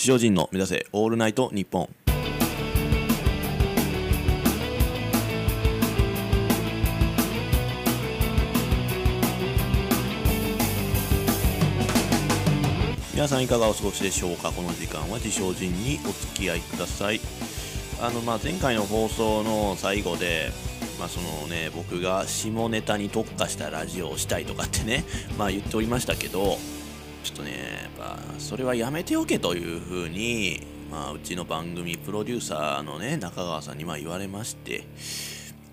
地上人の目指せオールナイトニッポン。皆さんいかがお過ごしでしょうか？この時間は自称人にお付き合いください。あのまあ前回の放送の最後でまあそのね僕が下ネタに特化したラジオをしたいとかってねまあ言っておりましたけどちょっとねやっぱそれはやめておけというふうにまあうちの番組プロデューサーのね中川さんにまあ言われまして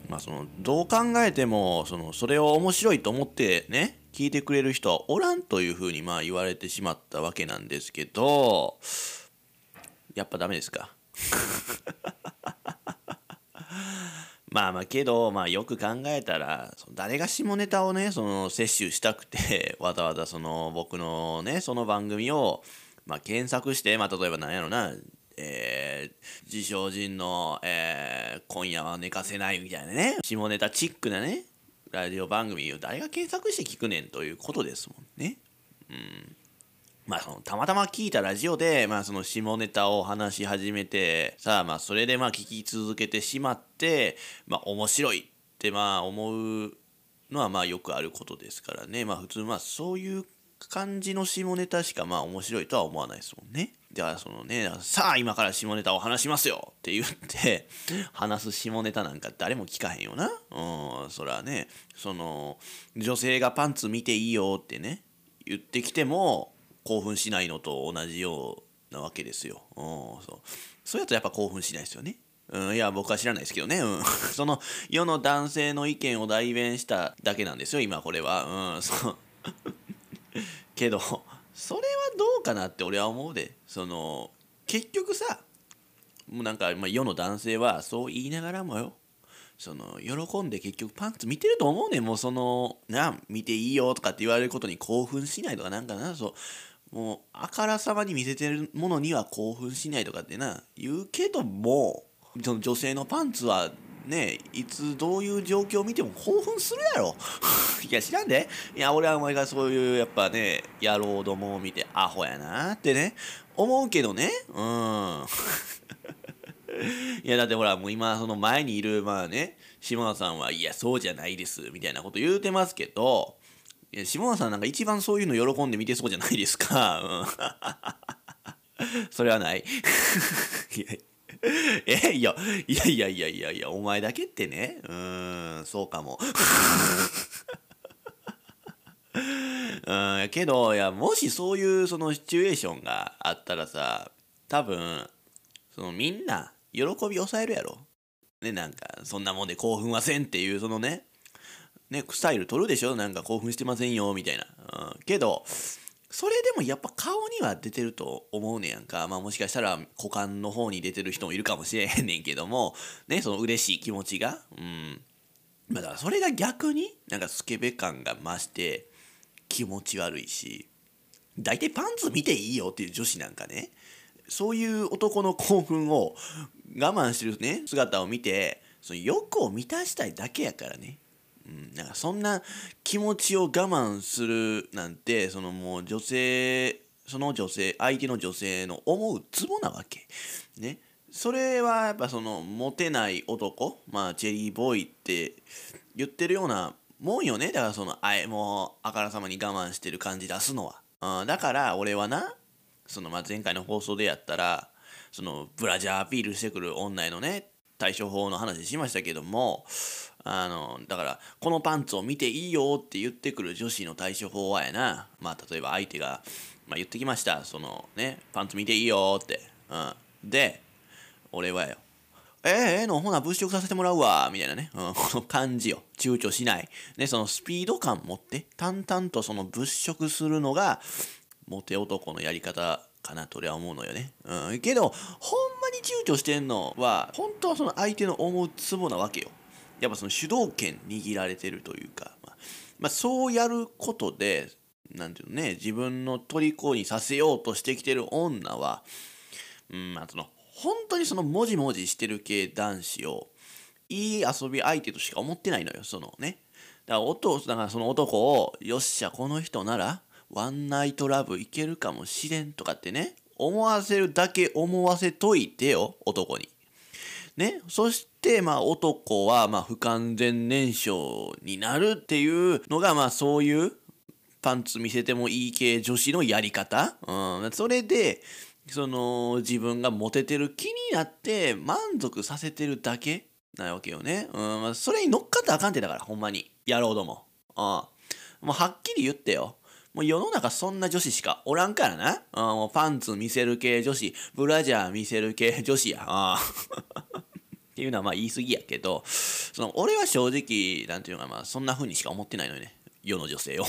まあそのどう考えてもそのそれを面白いと思ってね聞いてくれる人はおらんというふうにまあ言われてしまったわけなんですけどやっぱダメですか？まあまあけど、まあ、よく考えたら誰が下ネタをねその摂取したくて わざわざその僕のねその番組を、まあ、検索して、まあ、例えば何やろなえー、自称人の、えー、今夜は寝かせないみたいなね下ネタチックなねラジオ番組を誰が検索して聞くねんということですもんね。うんまあ、そのたまたま聞いたラジオで、まあ、その下ネタを話し始めてさあまあそれでまあ聞き続けてしまって、まあ、面白いってまあ思うのはまあよくあることですからねまあ普通まあそういう感じの下ネタしかまあ面白いとは思わないですもんね。ではそのねさあ今から下ネタを話しますよって言って話す下ネタなんか誰も聞かへんよな。うんそらねその女性がパンツ見ていいよってね言ってきても興奮しないのと同じようなわけですよ。うん、そう。そうやとやっぱ興奮しないですよね。うん、いや僕は知らないですけどね、うん、その世の男性の意見を代弁しただけなんですよ今これは。うん、そう。けどそれはどうかなって俺は思うで。その結局さもうなんか、まあ、世の男性はそう言いながらもよ。その喜んで結局パンツ見てると思うねん。もうそのな見ていいよとかって言われることに興奮しないとかなんかな。そう。もうあからさまに見せてるものには興奮しないとかってな。言うけどもその女性のパンツはねいつどういう状況を見ても興奮するやろ。いや知らんで。いや俺はお前がそういうやっぱね野郎どもを見てアホやなってね思うけどね。うん。いやだってほらもう今その前にいるまあね下野さんはいやそうじゃないですみたいなこと言うてますけどいや下野さんなんか一番そういうの喜んで見てそうじゃないですか。うん、それはない。いやえいやいやいやいやいやいやお前だけってねうーんそうかも。うんけどいやもしそういうそのシチュエーションがあったらさ多分そのみんな喜び抑えるやろ。ねなんかそんなもんで興奮はせんっていうそのねね、スタイル取るでしょ？なんか興奮してませんよ、みたいな。うん。けど、それでもやっぱ顔には出てると思うねやんか。まあもしかしたら股間の方に出てる人もいるかもしれへんねんけども、ね、その嬉しい気持ちが。うん。まあだからそれが逆になんかスケベ感が増して気持ち悪いし、大体パンツ見ていいよっていう女子なんかね、そういう男の興奮を我慢してるね、姿を見て、その欲を満たしたいだけやからね。うん、なんかそんな気持ちを我慢するなんてそのもう女性その女性相手の女性の思うツボなわけ。ね。それはやっぱそのモテない男まあチェリーボーイって言ってるようなもんよねだからそのあえもうあからさまに我慢してる感じ出すのは、うん、だから俺はなそのまあ前回の放送でやったらそのブラジャーアピールしてくる女へのね対処法の話しましたけどもあのだからこのパンツを見ていいよって言ってくる女子の対処法はやな。まあ例えば相手が、まあ、言ってきました。そのねパンツ見ていいよって、うん、で俺はよえー、えー、のほな物色させてもらうわ。みたいなね、うん、この感じよ。躊躇しない、ね、そのスピード感持って淡々とその物色するのがモテ男のやり方かなと俺は思うのよね。うん。けど、ほんまに躊躇してんのは、本当はその相手の思うツボなわけよ。やっぱその主導権握られてるというか、まあ、まあ、そうやることで、なんていうのね、自分の虜にさせようとしてきてる女は、うん、まあその、本当にそのもじもじしてる系男子を、いい遊び相手としか思ってないのよ、そのね。だから男、だからその男を、よっしゃ、この人なら、ワンナイトラブいけるかもしれんとかってね、思わせるだけ思わせといてよ男に。ね、そしてまあ男はまあ不完全燃焼になるっていうのがまあそういうパンツ見せてもいい系女子のやり方、うん、それでその自分がモテてる気になって満足させてるだけなわけよね。うん、それに乗っかったらあかんてだから、ほんまに。やろうども。うん。もうはっきり言ってよ。もう世の中そんな女子しかおらんからな。うん、もうパンツ見せる系女子、ブラジャー見せる系女子や。うん。っていうのはまあ言い過ぎやけど、その俺は正直、なんていうかまあそんな風にしか思ってないのよね。世の女性を。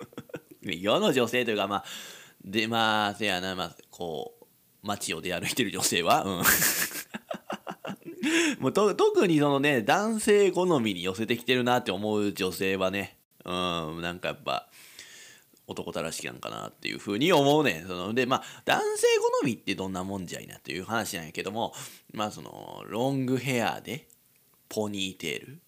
世の女性というかまあ、でまあ、せやな、まあ、こう、街を出歩いてる女性は、うん。もうと特にそのね男性好みに寄せてきてるなって思う女性はねうんなんかやっぱ男たらしきなんかなっていうふうに思うねそのでまあ男性好みってどんなもんじゃいなっていう話なんやけどもまあそのロングヘアでポニーテール。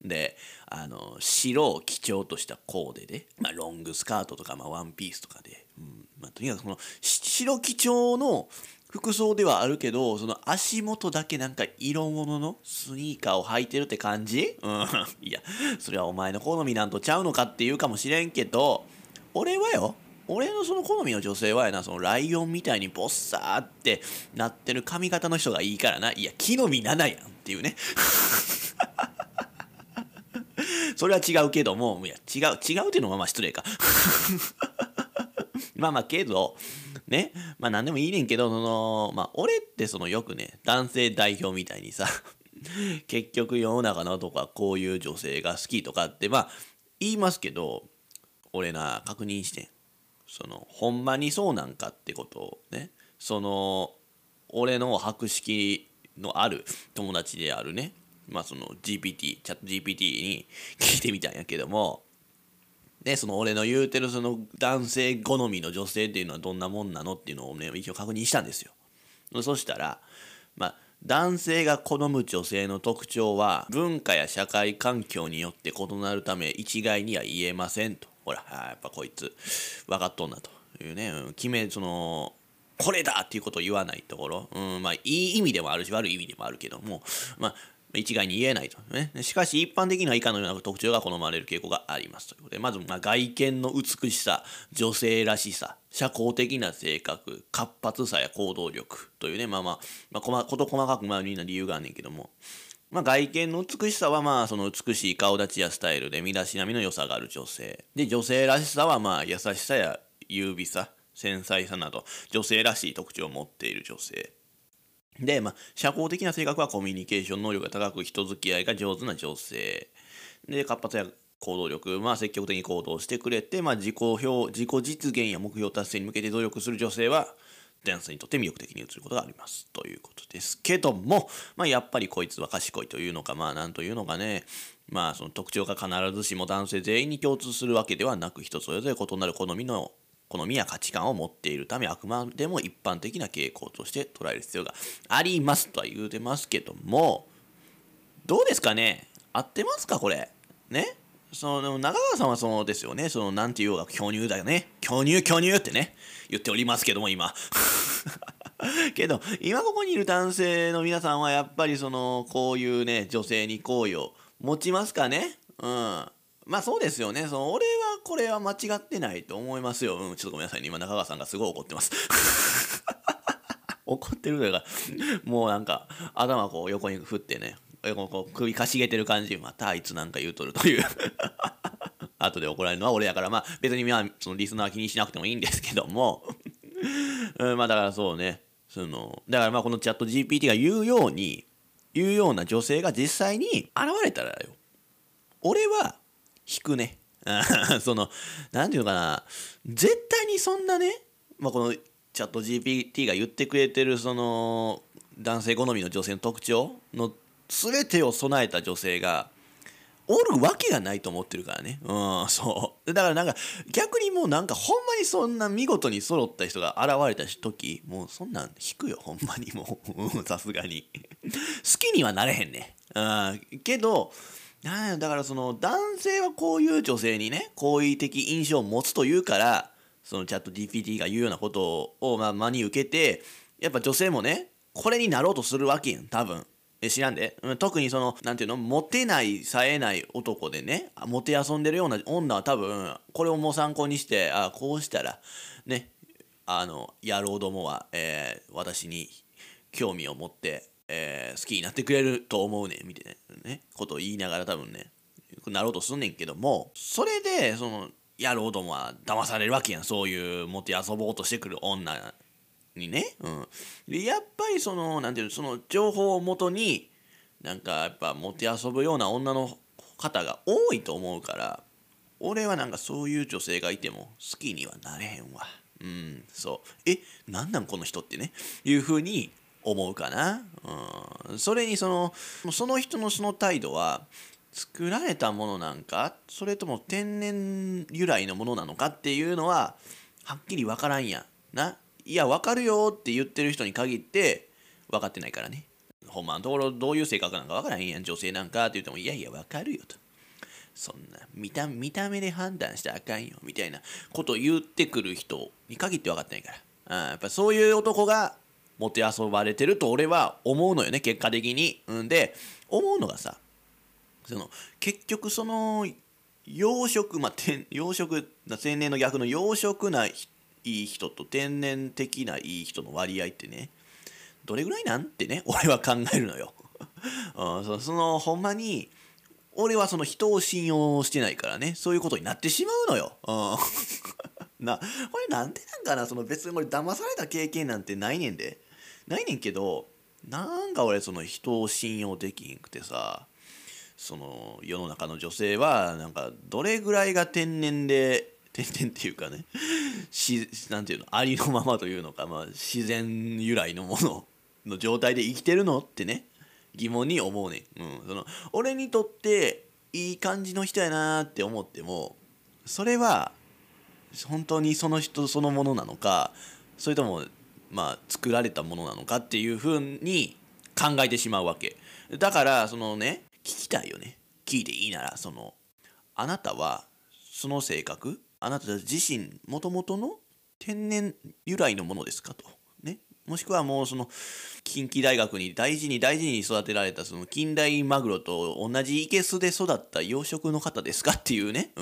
であの白を基調としたコーデで、まあ、ロングスカートとか、まあ、ワンピースとかで、うん。まあ、とにかくその白基調の服装ではあるけど、その足元だけなんか色物のスニーカーを履いてるって感じ？うん。いや、それはお前の好みなんとちゃうのかって言うかもしれんけど、俺はよ、俺のその好みの女性はやな、そのライオンみたいにボッサーってなってる髪型の人がいいからな。いや、木の実7やんっていうね。それは違うけども、いや、違う、違うっていうのはまあ失礼か。まあまあけど、ね、まあ何でもいいねんけど、その、まあ俺ってそのよくね、男性代表みたいにさ、結局世の中のとかこういう女性が好きとかってまあ言いますけど、俺な、確認してん。その、ほんまにそうなんかってことをね、その、俺の博識のある友達であるね、まあその GPT、チャット GPT に 聞いてみたんやけども、ね、その俺の言うてるその男性好みの女性っていうのはどんなもんなのっていうのをね一応確認したんですよ。そしたらまあ男性が好む女性の特徴は文化や社会環境によって異なるため一概には言えませんと。ほらやっぱこいつ分かっとんなというね決めそのこれだっていうことを言わないところ、うん、まあいい意味でもあるし悪い意味でもあるけどもまあ一概に言えないと、ね。しかし一般的には以下のような特徴が好まれる傾向がありますということで、まず、ま外見の美しさ、女性らしさ、社交的な性格、活発さや行動力というね、まあまあ、まあ、こと細かくまあみんな理由があんねんけども、まあ、外見の美しさはまあその美しい顔立ちやスタイルで身だしなみの良さがある女性で女性らしさはまあ優しさや優美さ繊細さなど女性らしい特徴を持っている女性で、まあ、社交的な性格はコミュニケーション能力が高く人付き合いが上手な女性。で、活発や行動力、まあ、積極的に行動してくれて、まあ、自己表、自己実現や目標達成に向けて努力する女性は、ダンスにとって魅力的に映ることがあります。ということですけども、まあ、やっぱりこいつは賢いというのか、まあ、なんというのかね、まあ、その特徴が必ずしも男性全員に共通するわけではなく、人それぞれ異なる好みの好みや価値観を持っているためあくまでも一般的な傾向として捉える必要がありますとは言うてますけども。どうですかね？合ってますかこれ？ね？その中川さんはそうですよねその何て言おうが巨乳だよね巨乳巨乳ってね言っておりますけども今 けど今ここにいる男性の皆さんはやっぱりそのこういうね女性に好意を持ちますかねうんまあそうですよね。その俺はこれは間違ってないと思いますよ。うん、ちょっとごめんなさいね。今中川さんがすごい怒ってます。怒ってるというか、もうなんか頭こう横に振ってね、こう首かしげてる感じ、またあいつなんか言うとるという 後で怒られるのは俺やから、まあ別にまあそのリスナー気にしなくてもいいんですけども うん、まあだからそうね、その、だからまあこのチャット GPT が言うように、言うような女性が実際に現れたらよ。俺は引くね。その、なんていうのかな、絶対にそんなね、まあ、このチャット GPT が言ってくれてるその男性好みの女性の特徴の全てを備えた女性がおるわけがないと思ってるからね。うん、そう。だからなんか逆にもうなんかほんまにそんな見事に揃った人が現れた時、もうそんなん引くよ、ほんまにもう。さすがに。好きにはなれへんね。うん、けど、なんだからその男性はこういう女性にね好意的印象を持つというからそのチャット GPT が言うようなことを、まあ、真に受けてやっぱ女性もねこれになろうとするわけやん多分知らんで。特にそのなんていうの？モテない冴えない男でねモテ遊んでるような女は多分これをもう参考にしてあこうしたらねあの野郎どもは、えー、私に興味を持って、えー、好きになってくれると思うねんみたいなねことを言いながら多分ねなろうとすんねんけどもそれでその野郎どもは騙されるわけやん。そういうもて遊ぼうとしてくる女にね、うん、でやっぱりそのなんていうのその情報をもとになんかやっぱもて遊ぶような女の方が多いと思うから俺はなんかそういう女性がいても好きにはなれへんわ。うん。そう。えなんなんこの人ってね。いうふうに思うかな、うん、それにそのその人のその態度は作られたものなんかそれとも天然由来のものなのかっていうのははっきり分からんやな。いや分かるよって言ってる人に限って分かってないからね。ほんまのところどういう性格なんか分からへんやん。女性なんかって言ってもいやいや分かるよと。そんな見た見た目で判断したらあかんよ。みたいなこと言ってくる人に限って分かってないから。あやっぱそういう男がもてあそばれてると俺は思うのよね。結果的に。うんで思うのがさその結局その養殖まあ養殖青年の逆の養殖な人いい人と天然的ないい人の割合ってねどれぐらいなんてね 俺は考えるのよ。うん、そそのほんまに俺はその人を信用してないからねそういうことになってしまうのよ。うん、なこれなんでなんかなその別に俺騙された経験なんてないねんでないねんけどなんか俺その人を信用できんくてさその世の中の女性はなんかどれぐらいが天然で天然っていうかねしなんていうのありのままというのか、まあ、自然由来のものの状態で生きてるのってね疑問に思うね、うん、その俺にとっていい感じの人やなって思ってもそれは本当にその人そのものなのかそれともまあ作られたものなのかっていうふうに考えてしまうわけ。だからそのね聞きたいよね。聞いていいならそのあなたはその性格あなた自身もともとの天然由来のものですかと。ね。もしくはもうその近畿大学に大事に大事に育てられたその近代マグロと同じいけすで育った養殖の方ですかっていうね、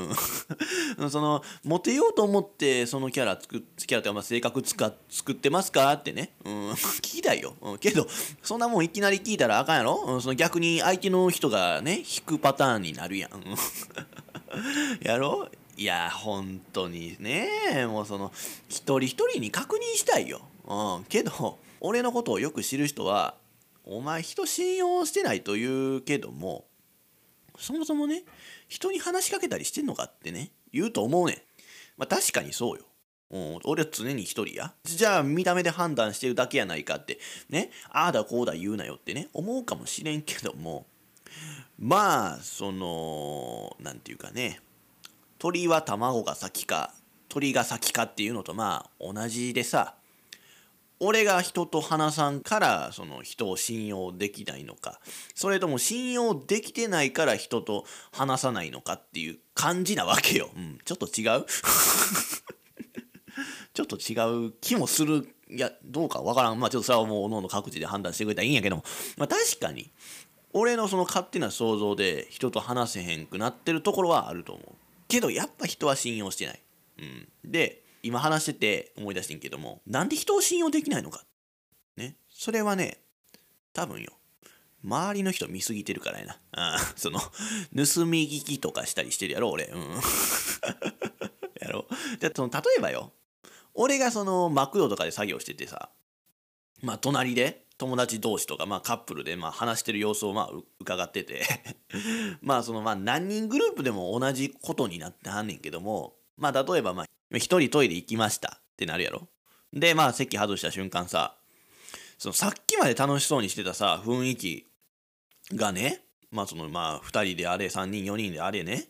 うん、そのモテようと思ってそのキャラ作キャラというか？性格つか作ってますか？ってね、うん、聞きたいよ、うん、けどそんなもんいきなり聞いたらあかんやろ、うん、その逆に相手の人がね引くパターンになるやん。やろ？いや本当に。ねもうその一人一人に確認したいよ、うん、けど俺のことをよく知る人はお前人信用してないと言うけどもそもそもね人に話しかけたりしてんのかってね言うと思うねん。まあ確かにそうよ。うん、俺は常に一人や。じゃあ見た目で判断してるだけやないかって、ね、ああだこうだ言うなよってね、思うかもしれんけども、まあ、その、なんていうかね、鳥は卵が先か、鳥が先かっていうのとまあ同じでさ、俺が人と話さんからその人を信用できないのかそれとも信用できてないから人と話さないのかっていう感じなわけよ、うん、ちょっと違う？ちょっと違う気もする。いやどうかわからん。まあちょっとそれはもうおのおの各自で判断してくれたらいいんやけども、まあ、確かに俺のその勝手な想像で人と話せへんくなってるところはあると思う。けどやっぱ人は信用してない、うん、で今話してて思い出してんけどもなんで人を信用できないのか。ね。それはね多分よ。周りの人見すぎてるからやな。あ その盗み聞きとかしたりしてるやろ俺。うん。やろ。じゃその例えばよ。俺がそのマクドとかで作業しててさ。まあ隣で。友達同士とか、まあ、カップルでまあ話してる様子をまあ伺ってて まあそのまあ何人グループでも同じことになってはんねんけどもまあ例えばまあ一人トイレ行きましたってなるやろ。で、まあ席外した瞬間さ、そのさっきまで楽しそうにしてたさ、雰囲気がね、まあそのまあ2人であれ、3人、4人であれね、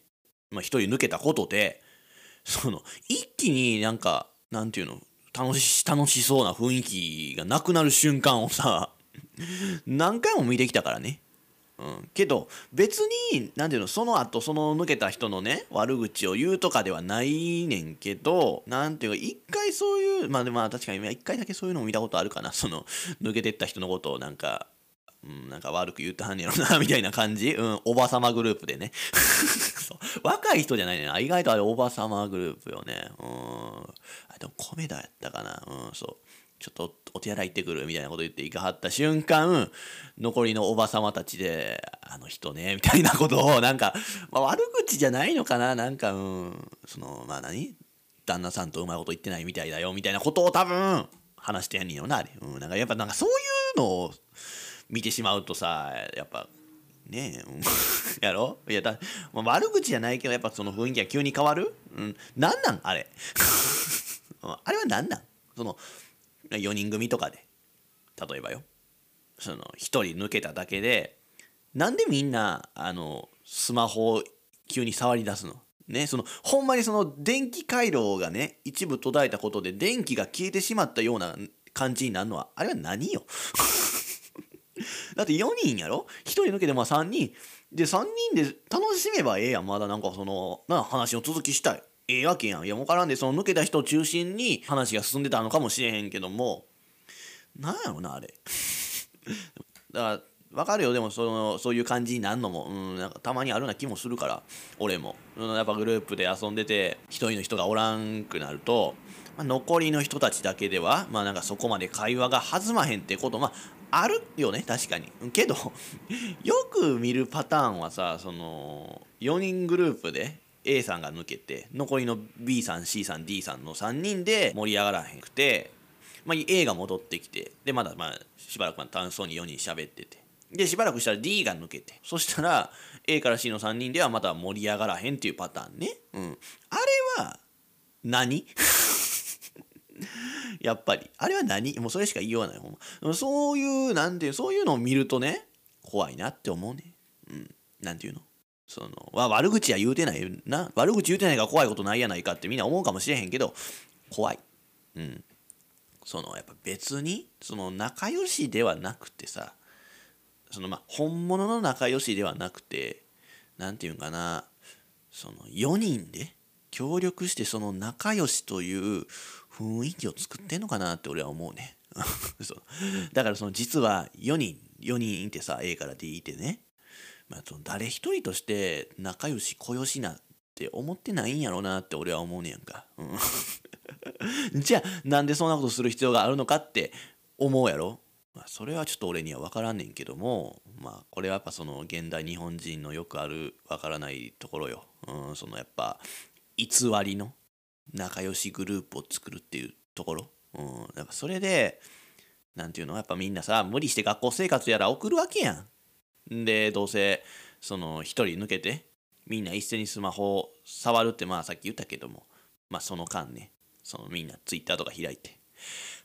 まあ1人抜けたことで、その一気になんか、なんていうの、楽し楽しそうな雰囲気がなくなる瞬間をさ、何回も見てきたからね。うん、けど別に何て言うのその後その抜けた人のね悪口を言うとかではないねんけど何て言うか一回そういうまあでも確かに一回だけそういうのを見たことあるかなその抜けてった人のことをなんかうん、なんか悪く言ってはんねやろなみたいな感じ、うん、おばさまグループでね。若い人じゃないね意外とあれおばさまグループよね。うん。あでも米田やったかな。うんそう。ちょっとお手洗い行ってくるみたいなこと言って行かはった瞬間残りのおばさまたちであの人ねみたいなことをなんか、まあ、悪口じゃないのかな。なんかうん。そのまあ何？旦那さんとうまいこと言ってないみたいだよみたいなことを多分話してやんねんよなあれ、うん、なんかやっぱなんかそういうのを見てしまうとさやっぱねえ、やろ？いやだ、まあ、悪口じゃないけどやっぱその雰囲気が急に変わる？うん。なんなん？あれ。あれは何なん？その4人組とかで。例えばよ。その1人抜けただけでなんでみんなあのスマホを急に触り出すの？ねそのほんまにその電気回路がね一部途絶えたことで電気が消えてしまったような感じになるのはあれは何よ？だって4人やろ？1人抜けてまあ3人。で3人で楽しめばええやん。まだなんかそのな話の続きしたい。ええわけやん。いや分からんでその抜けた人を中心に話が進んでたのかもしれへんけども。なんやろなあれ。だから分かるよ。でもそのそういう感じになるのも、うん、なんかたまにあるような気もするから。俺も、やっぱグループで遊んでて一人の人がおらんくなると、まあ、残りの人たちだけではまあなんかそこまで会話が弾まへんってこと。まああるよね確かに。けど よく見るパターンはさその4人グループで A さんが抜けて残りの B さん C さん D さんの3人で盛り上がらへんくて、まあ、A が戻ってきてでまだまあしばらく楽しそうに4人喋ってて。でしばらくしたら D が抜けて。そしたら A から C の3人ではまた盛り上がらへんっていうパターンね、うん、あれは何？やっぱり。あれは何？もうそれしか言いようがない。ほんま。そういうなんていうそういうのを見るとね怖いなって思うね。うん。なんていうの？その悪口は言うてないな。悪口言うてないから怖いことないやないかってみんな思うかもしれへんけど怖い。うん。そのやっぱ別にその仲良しではなくてさそのまあ本物の仲良しではなくて何て言うんかな。その4人で協力してその仲良しという雰囲気を作ってんのかなって俺は思うね。そうだからその実は4人4人いてさ A から D いてね。まあ、その誰一人として仲良し小良しなって思ってないんやろうなって俺は思うねやんか。うん、じゃあなんでそんなことする必要があるのかって思うやろ。まあ、それはちょっと俺には分からんねんけども。まあこれはやっぱその現代日本人のよくある分からないところよ。うん、そのやっぱ偽りの仲良しグループを作るっていうところ。うん、やっぱそれで何て言うの？やっぱみんなさ無理して学校生活やら送るわけやん。でどうせその1人抜けてみんな一斉にスマホを触るってまあさっき言ったけども。まあその間ねそのみんなツイッターとか開いて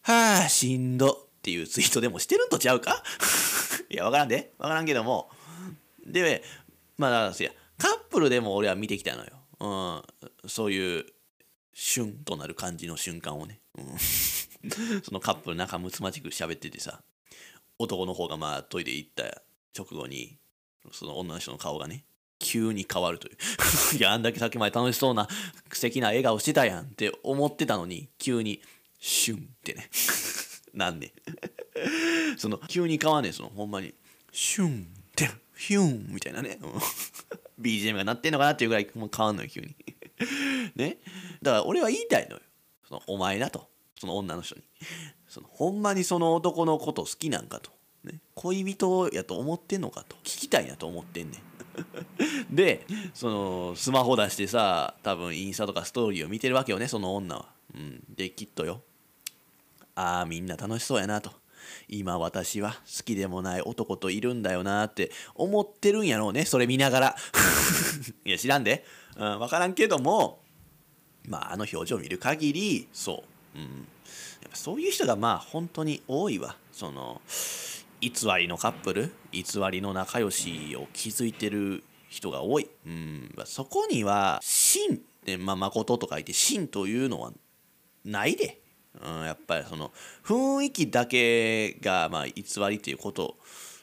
はあしんどっていうツイートでもしてるんとちゃうか？いやわからんで。わからんけども。でまあカップルでも俺は見てきたのよ、うん、そういうシュンとなる感じの瞬間をね、うん、そのカップル仲睦まじく喋っててさ男の方がまあトイレ行った直後にその女の人の顔がね急に変わるという。いやあんだけさっきまで楽しそうな素敵な笑顔してたやんって思ってたのに急にシュンってね。なんねその急に変わんねん。そのほんまにシュンってヒュンみたいなね。BGM が鳴ってんのかなっていうぐらいもう変わんのよ急に。ね。だから俺は言いたいのよ。そのお前だと。その女の人に。そのほんまにその男のこと好きなんかと。ね、恋人やと思ってんのかと。聞きたいなと思ってんねん。でそのスマホ出してさ多分インスタとかストーリーを見てるわけよねその女は、うん、できっとよ。ああみんな楽しそうやなと。今私は好きでもない男といるんだよなって思ってるんやろうね。それ見ながら。いや知らんで、うん、分からんけども。まああの表情見る限りそう、うん、やっぱそういう人がまあ本当に多いわ。その偽りのカップル偽りの仲良しを築いてる人が多い、うん、そこには真ってまあ誠と書いて真というのはないで、うん、やっぱりその雰囲気だけがまあ偽りっていうこと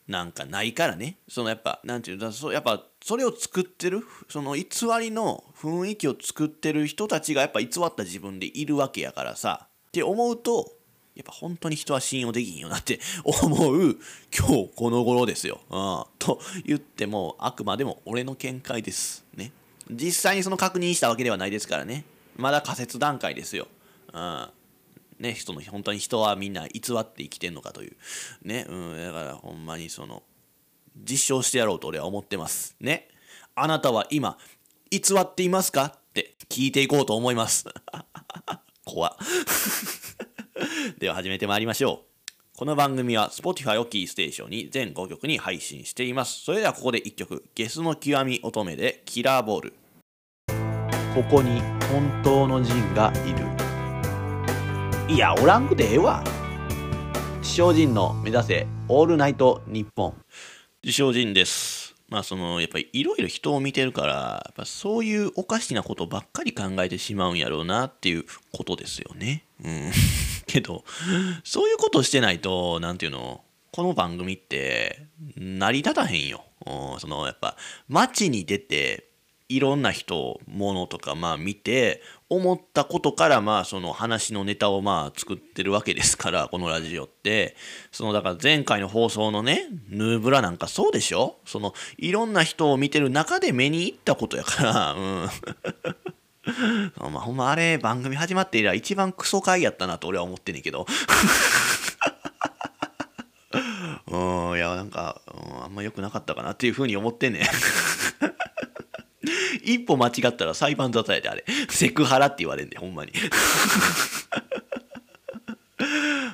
なんかないからねそのやっぱなんていうんだそうやっぱそれを作ってるその偽りの雰囲気を作ってる人たちがやっぱ偽った自分でいるわけやからさって思うとやっぱ本当に人は信用できんよなって思う今日この頃ですよ。うん、と言ってもあくまでも俺の見解です。ね。実際にその確認したわけではないですからね。まだ仮説段階ですよ。うん。ね、人の本当に人はみんな偽って生きてんのかという。ね。うん。だからほんまにその実証してやろうと俺は思ってます。ね。あなたは今偽っていますかって聞いていこうと思います。怖 では始めてまいりましょう。この番組は Spotify をキーステーションに全5曲に配信しています。それではここで1曲、ゲスの極み乙女でキラーボール。ここに本当のジンがいる。いや、おらんくてええわ。自称人の目指せオールナイト日本。自称人です。まあそのやっぱりいろいろ人を見てるからやっぱそういうおかしなことばっかり考えてしまうんやろうなっていうことですよね。うん、けどそういうことしてないと何ていうのこの番組って成り立たへんよ。そのやっぱ街に出ていろんな人ものとかまあ見て思ったことからまあその話のネタをまあ作ってるわけですから このラジオって。そのだから前回の放送のねヌーブラなんかそうでしょ？そのいろんな人を見てる中で目に入ったことやから。うん。まあほんまあれ番組始まって以来一番クソ回やったなと俺は思ってんねんけど。うんいやなんか、うん、あんま良くなかったかなっていうふうに思ってんねん。一歩間違ったら裁判沙汰やで、あれ。セクハラって言われんで、ほんまに。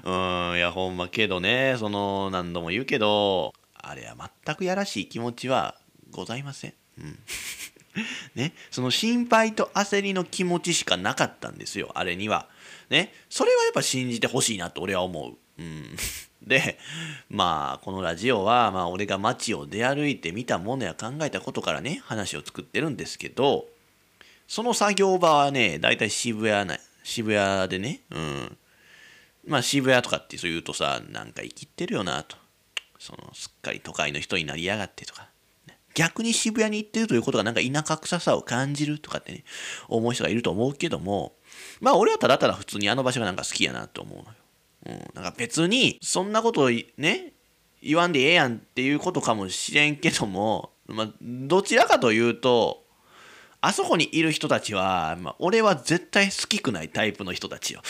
うん、いや、ほんま、けどね、その、何度も言うけど、あれは全くやらしい気持ちはございません。うん。ね、その心配と焦りの気持ちしかなかったんですよ、あれには。ね、それはやっぱ信じてほしいなと俺は思う。うん。でまあこのラジオはまあ俺が街を出歩いてみたものや考えたことからね話を作ってるんですけどその作業場はね大体渋谷な渋谷でねうん。まあ渋谷とかってそう言うとさなんか生きてるよなと。そのすっかり都会の人になりやがってとか。逆に渋谷に行ってるということがなんか田舎臭さを感じるとかってね思う人がいると思うけどもまあ俺はただただ普通にあの場所がなんか好きやなと思うのよ。うん、なんか別にそんなことね？言わんでええやんっていうことかもしれんけども、まあ、どちらかというとあそこにいる人たちは、まあ、俺は絶対好きくないタイプの人たちよ。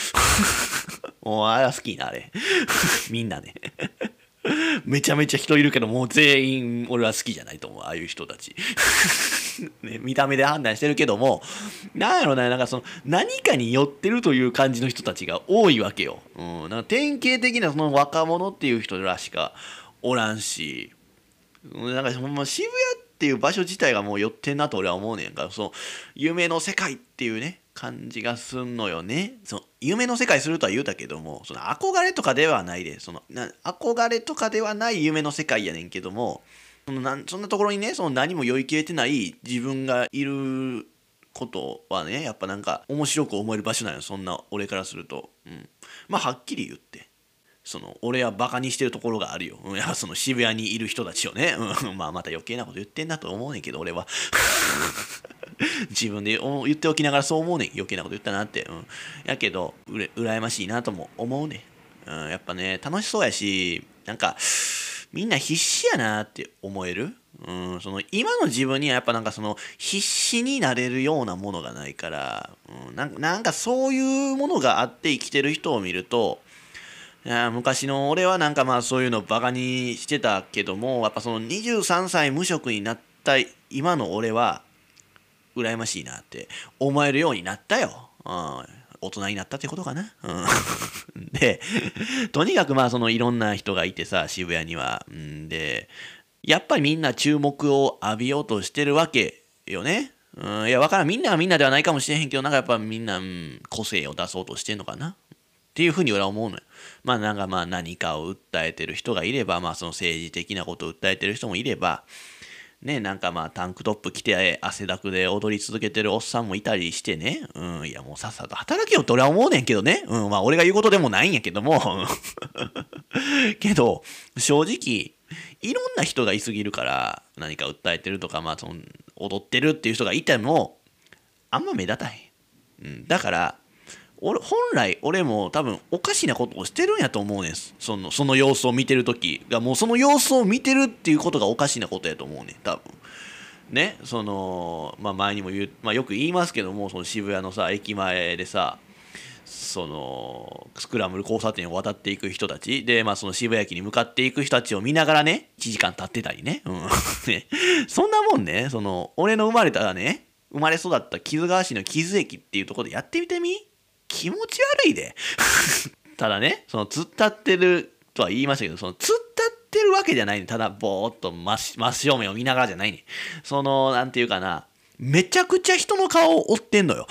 もうあれは好きなあれ。みんなね。めちゃめちゃ人いるけどもう全員俺は好きじゃないと思うああいう人たち、ね、見た目で判断してるけどもなんやろななんかその何かに寄ってるという感じの人たちが多いわけよ、うん、なんか典型的なその若者っていう人らしかおらんし。なんかほんま渋谷っていう場所自体がもう寄ってんなと俺は思うねんか。らその夢の世界っていうね。感じがすんのよね。その夢の世界するとは言うたけども、その憧れとかではないで、そのな憧れとかではない夢の世界やねんけども、そのなそんなところにね、その何も酔いきれてない自分がいることはね、やっぱなんか面白く思える場所なのよ、そんな俺からすると。うん。まあはっきり言って。その俺はバカにしてるところがあるよ。いやその渋谷にいる人たちをね、うん、まあまた余計なこと言ってんなと思うねんけど俺は 自分で言っておきながらそう思うねん。余計なこと言ったなって、うん、やけどうら羨ましいなとも思うねん、うん、やっぱね楽しそうやしなんかみんな必死やなって思える、うん、その今の自分にはやっぱなんかその必死になれるようなものがないから、うん、なんかそういうものがあって生きてる人を見ると昔の俺はなんかまあそういうのバカにしてたけどもやっぱその23歳無職になった今の俺は羨ましいなって思えるようになったよ。うん、大人になったってことかな。うん、で、とにかくまあそのいろんな人がいてさ、渋谷には。んで、やっぱりみんな注目を浴びようとしてるわけよね。うん、いや、わからん。みんなはみんなではないかもしれへんけど、なんかやっぱみんな、うん、個性を出そうとしてんのかな。っていうふうに俺は思うのよ。まあなんかまあ何かを訴えてる人がいれば、まあその政治的なことを訴えてる人もいれば、ね、なんかまあタンクトップ着て汗だくで踊り続けてるおっさんもいたりしてね、うん、いやもうさっさと働けよって俺は思うねんけどね、うん、まあ俺が言うことでもないんやけども。けど、正直、いろんな人がいすぎるから何か訴えてるとか、まあ、その踊ってるっていう人がいてもあんま目立たへん、うん、だから俺本来俺も多分おかしなことをしてるんやと思うねん。そのその様子を見てる時。がもうその様子を見てるっていうことがおかしなことやと思うねん多分。ね？その、まあ、前にも言う、まあ、よく言いますけどもその渋谷のさ駅前でさそのスクランブル交差点を渡っていく人たち。で、まあ、その渋谷駅に向かっていく人たちを見ながらね1時間経ってたりね,、うん、ね。そんなもんね。その俺の生まれたらね生まれ育った木津川市の木津駅っていうとこでやってみてみ？気持ち悪いで ただねその突っ立ってるとは言いましたけどその突っ立ってるわけじゃないねただぼーっと真真正面を見ながらじゃないねそのなんていうかなめちゃくちゃ人の顔を追ってんのよ、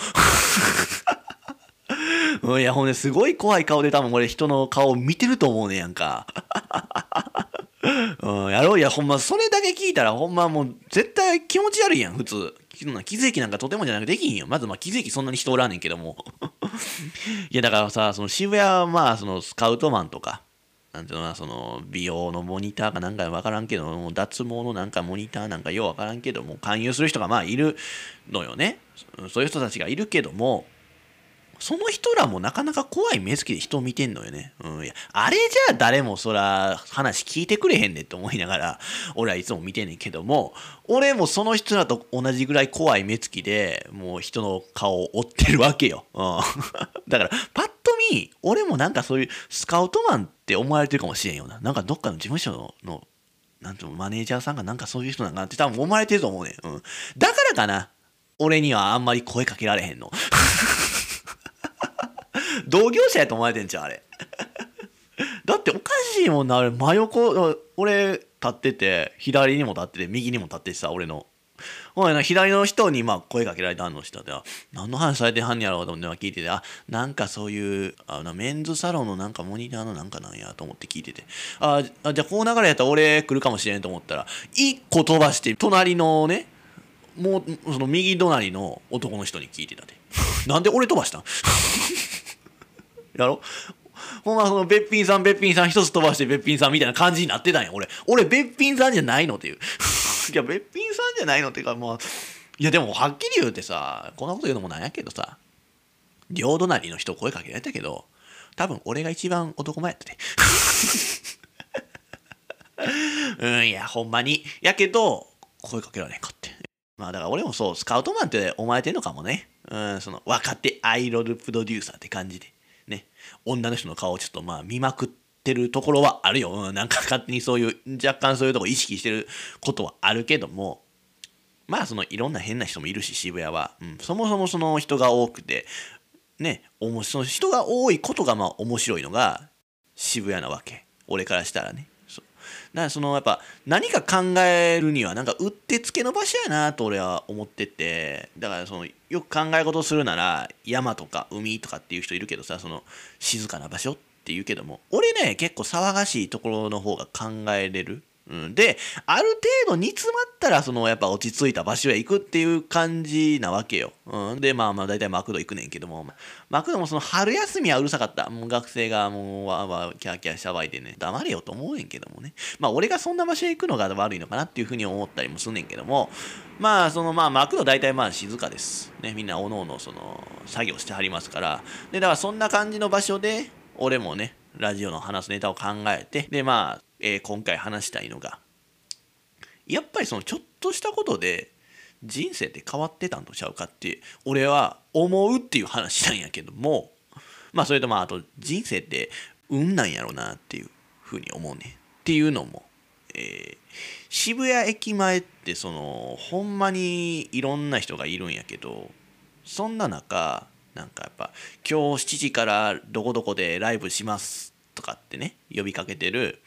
いやほんですごい怖い顔で多分俺人の顔を見てると思うねやんか。うん、やろういやほんまそれだけ聞いたらほんまもう絶対気持ち悪いやん普通。気づきなんかとてもじゃなくできひんよ。まずまあ気づきそんなに人おらんねんけども。いやだからさその渋谷はまあそのスカウトマンとかなんていうのなその美容のモニターかなんか分からんけど脱毛のなんかモニターなんかよう分からんけども勧誘する人がまあいるのよね。そういう人たちがいるけどもその人らもなかなか怖い目つきで人を見てんのよね。うん、いやあれじゃあ誰もそら話聞いてくれへんねって思いながら 俺はいつも見てんねんけども俺もその人らと同じぐらい怖い目つきでもう人の顔を追ってるわけよ。うん、だからパッと見俺もなんかそういうスカウトマンって思われてるかもしれんよな。なんかどっかの事務所のなんていうのマネージャーさんがなんかそういう人なんかなって多分思われてると思うねん。うん、だからかな俺にはあんまり声かけられへんの。同業者やと思われてんじゃんあれ。だっておかしいもんなあれ真横俺立ってて左にも立ってて右にも立っててさ俺の。ほな左の人にまあ声かけられたの人で何の話されてはんやろうと思って聞いてて。あなんかそういうあのメンズサロンのなんかモニターのなんかなんやと思って聞いてて。あじゃあこう流れやったら俺来るかもしれんと思ったら一個飛ばして隣のねもうその右隣の男の人に聞いてたで。なんで俺飛ばしたん？やろ？ほんまそのべっぴんさんべっぴんさん一つ飛ばしてべっぴんさんみたいな感じになってたんや俺。俺べっぴんさんじゃないのっていう。いやべっぴんさんじゃないのっていうかまあいやでもはっきり言うてさこんなこと言うのもなんやけどさ両隣の人声かけられたけど多分俺が一番男前やったで。うんいやほんまに。やけど声かけられんかって。まあだから俺もそうスカウトマンって思われてんのかもね。うんその若手アイドルプロデューサーって感じで、女の人の顔をちょっとまあ見まくってるところはあるよ。うん、なんか勝手にそういう、若干そういうとこ意識してることはあるけども、まあそのいろんな変な人もいるし、渋谷は。うん、そもそもその人が多くて、ね、その人が多いことがまあ面白いのが渋谷なわけ。俺からしたらね。だからそのやっぱ何か考えるにはなんかうってつけの場所やなと俺は思っててだからそのよく考え事するなら山とか海とかっていう人いるけどさその静かな場所って言うけども俺ね結構騒がしいところの方が考えれる。うん、である程度煮詰まったらそのやっぱ落ち着いた場所へ行くっていう感じなわけよ、うん、でまあまあ大体マクド行くねんけども。マクドもその春休みはうるさかった。もう学生がもうわわキャーキャーしゃばいてね。黙れよと思うねんけどもね。まあ俺がそんな場所へ行くのが悪いのかなっていうふうに思ったりもすんねんけども。まあそのまあマクド大体まあ静かです。ねみんなおのおのその作業してはりますから。でだからそんな感じの場所で俺もねラジオの話すネタを考えてでまあえー、今回話したいのがやっぱりそのちょっとしたことで人生って変わってたんとちゃうかって俺は思うっていう話なんやけどもまあそれとまああと人生って運なんやろうなっていうふうに思うね。っていうのも、えー、渋谷駅前ってそのほんまにいろんな人がいるんやけどそんな中なんかやっぱ今日7時からどこどこでライブしますとかってね呼びかけてる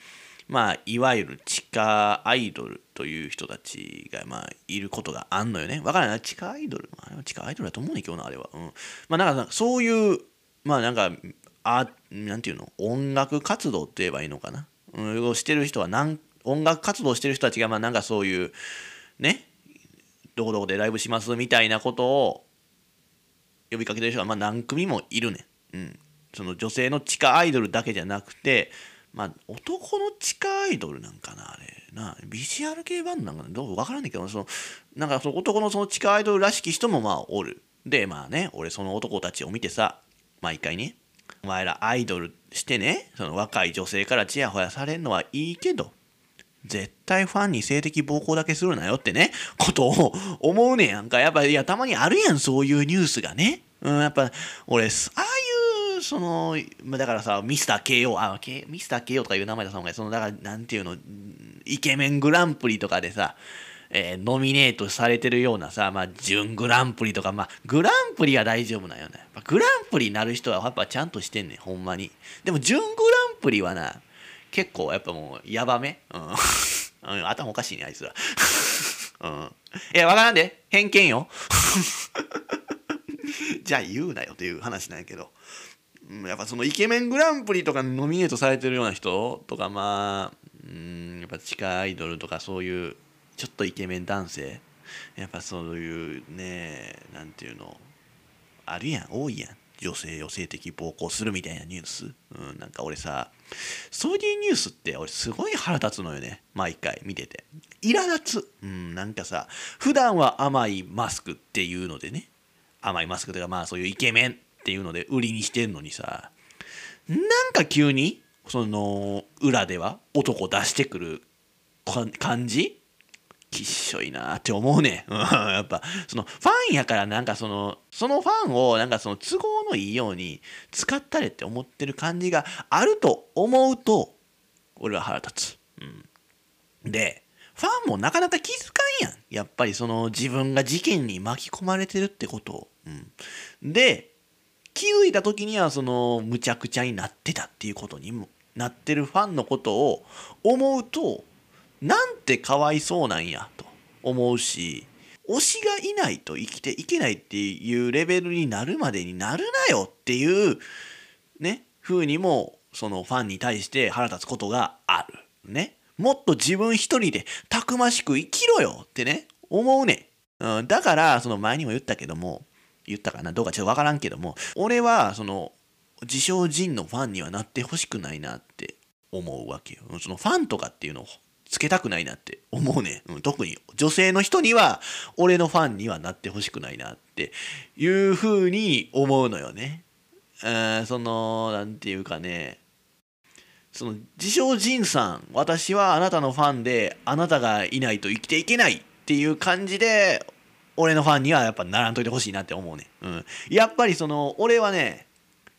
まあ、いわゆる地下アイドルという人たちが、まあ、いることがあんのよね。わからない。地下アイドル、まあ、地下アイドルだと思うねんけどな、あれは。うん。まあ、なんか、そういう、まあ、なんか、あ、なんていうの？音楽活動って言えばいいのかな？うん、をしてる人はなん音楽活動してる人たちが、まあ、なんかそういう、ね、どこどこでライブしますみたいなことを呼びかけてる人は、まあ、何組もいるねん。うん。その女性の地下アイドルだけじゃなくて、まあ男の地下アイドルなんかなあれなビジュアル系バンドなんかなどうか分からんねんけどそのなんかその男のその地下アイドルらしき人もまあおるでまあね俺その男たちを見てさ毎回ねお前らアイドルしてねその若い女性からチヤホヤされるのはいいけど絶対ファンに性的暴行だけするなよってねことを思うねやんかやっぱいやたまにあるやんそういうニュースがねうんやっぱ俺ああいうそのだからさミスター KO あミスター KO とかいう名前だそのそのだからなんていうのイケメングランプリとかでさえー、ノミネートされてるようなさ、まあ、準グランプリとか、まあ、グランプリは大丈夫なよね。グランプリになる人はやっぱちゃんとしてんねん、ほんまに。でも、準グランプリはな、結構やっぱもう、やばめ？うん。うん、頭おかしいね、あいつら。うん。いや、わからんで。偏見よ。じゃあ言うなよという話なんやけど。やっぱそのイケメングランプリとかノミネートされてるような人とかまあうんやっぱ地下アイドルとかそういうちょっとイケメン男性やっぱそういうねなんていうのあるやん多いやん女性を性的暴行するみたいなニュース、うん、なんか俺さそういうニュースって俺すごい腹立つのよね。毎回見てて。苛立つ、うん、なんかさ普段は甘いマスクっていうのでね。甘いマスクとかまあそういうイケメンっていうので売りにしてんのにさ。なんか急にその裏では男出してくる感じ？きっしょいなって思うね。うん、やっぱ、そのファンやからなんかその、そのファンをなんかその都合のいいように使ったれって思ってる感じがあると思うと、俺は腹立つ。うん。で、ファンもなかなか気づかんやん。やっぱりその自分が事件に巻き込まれてるってことを。うん。で、気づいた時にはそのむちゃくちゃになってたっていうことにもなってるファンのことを思うとなんてかわいそうなんやと思うし推しがいないと生きていけないっていうレベルになるまでになるなよっていうね風にもそのファンに対して腹立つことがあるね。もっと自分一人でたくましく生きろよってね思うね、うん、だからその前にも言ったけども言ったかな？どうかちょっとわからんけども俺はその自称人のファンにはなってほしくないなって思うわけよ。そのファンとかっていうのをつけたくないなって思うね、うん、特に女性の人には俺のファンにはなってほしくないなっていうふうに思うのよね。その何て言うかねその自称仁さん私はあなたのファンであなたがいないと生きていけないっていう感じで俺のファンにはやっぱならんといてほしいなって思うね。うん。やっぱりその俺はね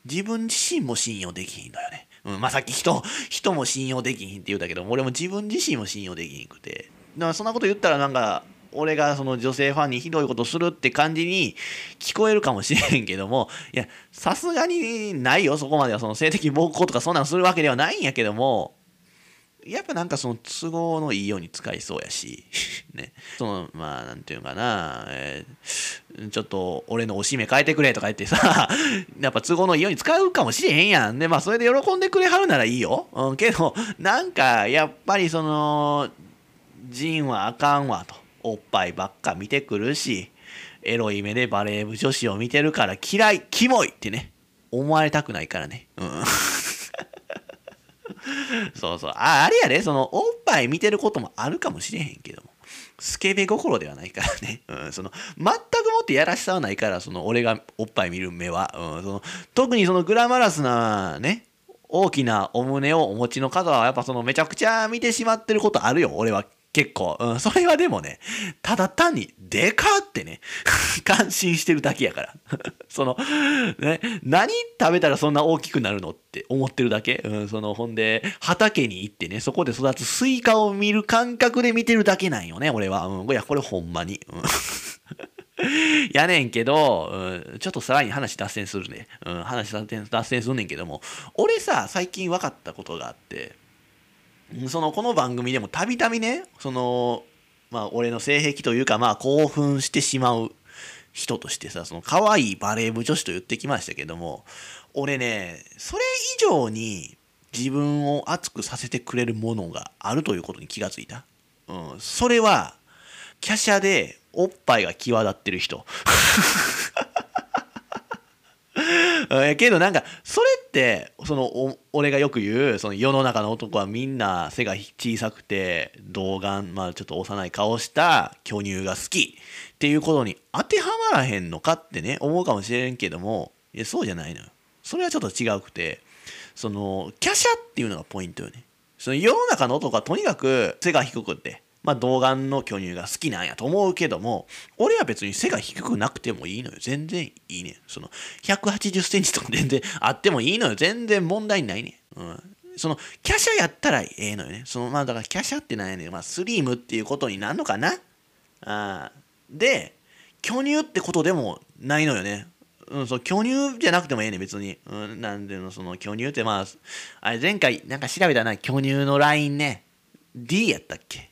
自分自身も信用できひんのよね。うん、まあさっき人、人も信用できひんって言うたけど、俺も自分自身も信用できひんくて。だからそんなこと言ったらなんか、俺がその女性ファンにひどいことするって感じに聞こえるかもしれんけども、いや、さすがにないよ、そこまではその性的暴行とかそんなんするわけではないんやけども、やっぱなんかその都合のいいように使いそうやし、ね。その、まあ、なんていうかな、えー、ちょっと俺のおしめ変えてくれとか言ってさ、やっぱ都合のいいように使うかもしれへんやん。で、まあ、それで喜んでくれはるならいいよ。うん、けど、なんか、やっぱりその、ジンはあかんわと。おっぱいばっか見てくるし、エロい目でバレー部女子を見てるから嫌い、キモいってね、思われたくないからね。うん。そうそう。あ、あれやで、その、おっぱい見てることもあるかもしれへんけども。スケベ心ではないからね。うん、その、全くもってやらしさはないから、その、俺がおっぱい見る目は。うん、その、特にそのグラマラスな、ね、大きなお胸をお持ちの方は、やっぱその、めちゃくちゃ見てしまってることあるよ、俺は。結構。うん、それはでもね、ただ単に、でかってね、感心してるだけやから。その、ね、何食べたらそんな大きくなるのって思ってるだけ？うん、その、ほんで、畑に行ってね、そこで育つスイカを見る感覚で見てるだけなんよね、俺は。うん、いや、これほんまに。うん やねんけど、うん、ちょっとさらに話脱線するね。うん、話脱線すんねんけども、俺さ、最近分かったことがあって、そのこの番組でもたびたびねそのまあ俺の性癖というかまあ興奮してしまう人としてさその可愛いバレー部女子と言ってきましたけども俺ねそれ以上に自分を熱くさせてくれるものがあるということに気がついた、うん、それは華奢でおっぱいが際立ってる人。やけどなんかそれってその俺がよく言うその世の中の男はみんな背が小さくて童顔まあちょっと幼い顔した巨乳が好き。っていうことに当てはまらへんのかってね思うかもしれんけどもいやそうじゃないのよ。それはちょっと違うくてその華奢っていうのがポイントよね。その世の中の男はとにかく背が低くって。まあ、童顔の巨乳が好きなんやと思うけども、俺は別に背が低くなくてもいいのよ。全然いいねその、180センチとか全然あってもいいのよ。全然問題ないねうん。その、華奢やったらええのよね。その、まあ、だから、華奢ってなんやねん。まあ、スリムっていうことになるのかな？あで、巨乳ってことでもないのよね。うん、そう巨乳じゃなくてもええね別に。うん、なんでの、その巨乳ってまあ、あれ前回なんか調べたな、巨乳のラインね。D やったっけ？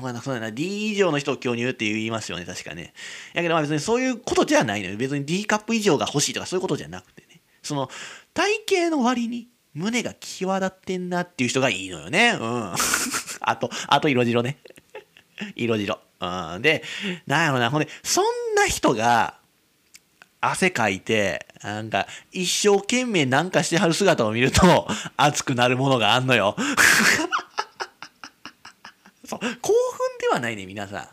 まあ、そうだな、D 以上の人を巨乳って言いますよね、確かね。やけど、まあ別にそういうことじゃないのよ。別に D カップ以上が欲しいとかそういうことじゃなくてね。その、体型の割に胸が際立ってんなっていう人がいいのよね。うん。あと、あと色白ね。色白。うん。で、なんやろな、ほんで、そんな人が、汗かいて、なんか、一生懸命なんかしてはる姿を見ると、熱くなるものがあんのよ。そう興奮ではないね皆さん。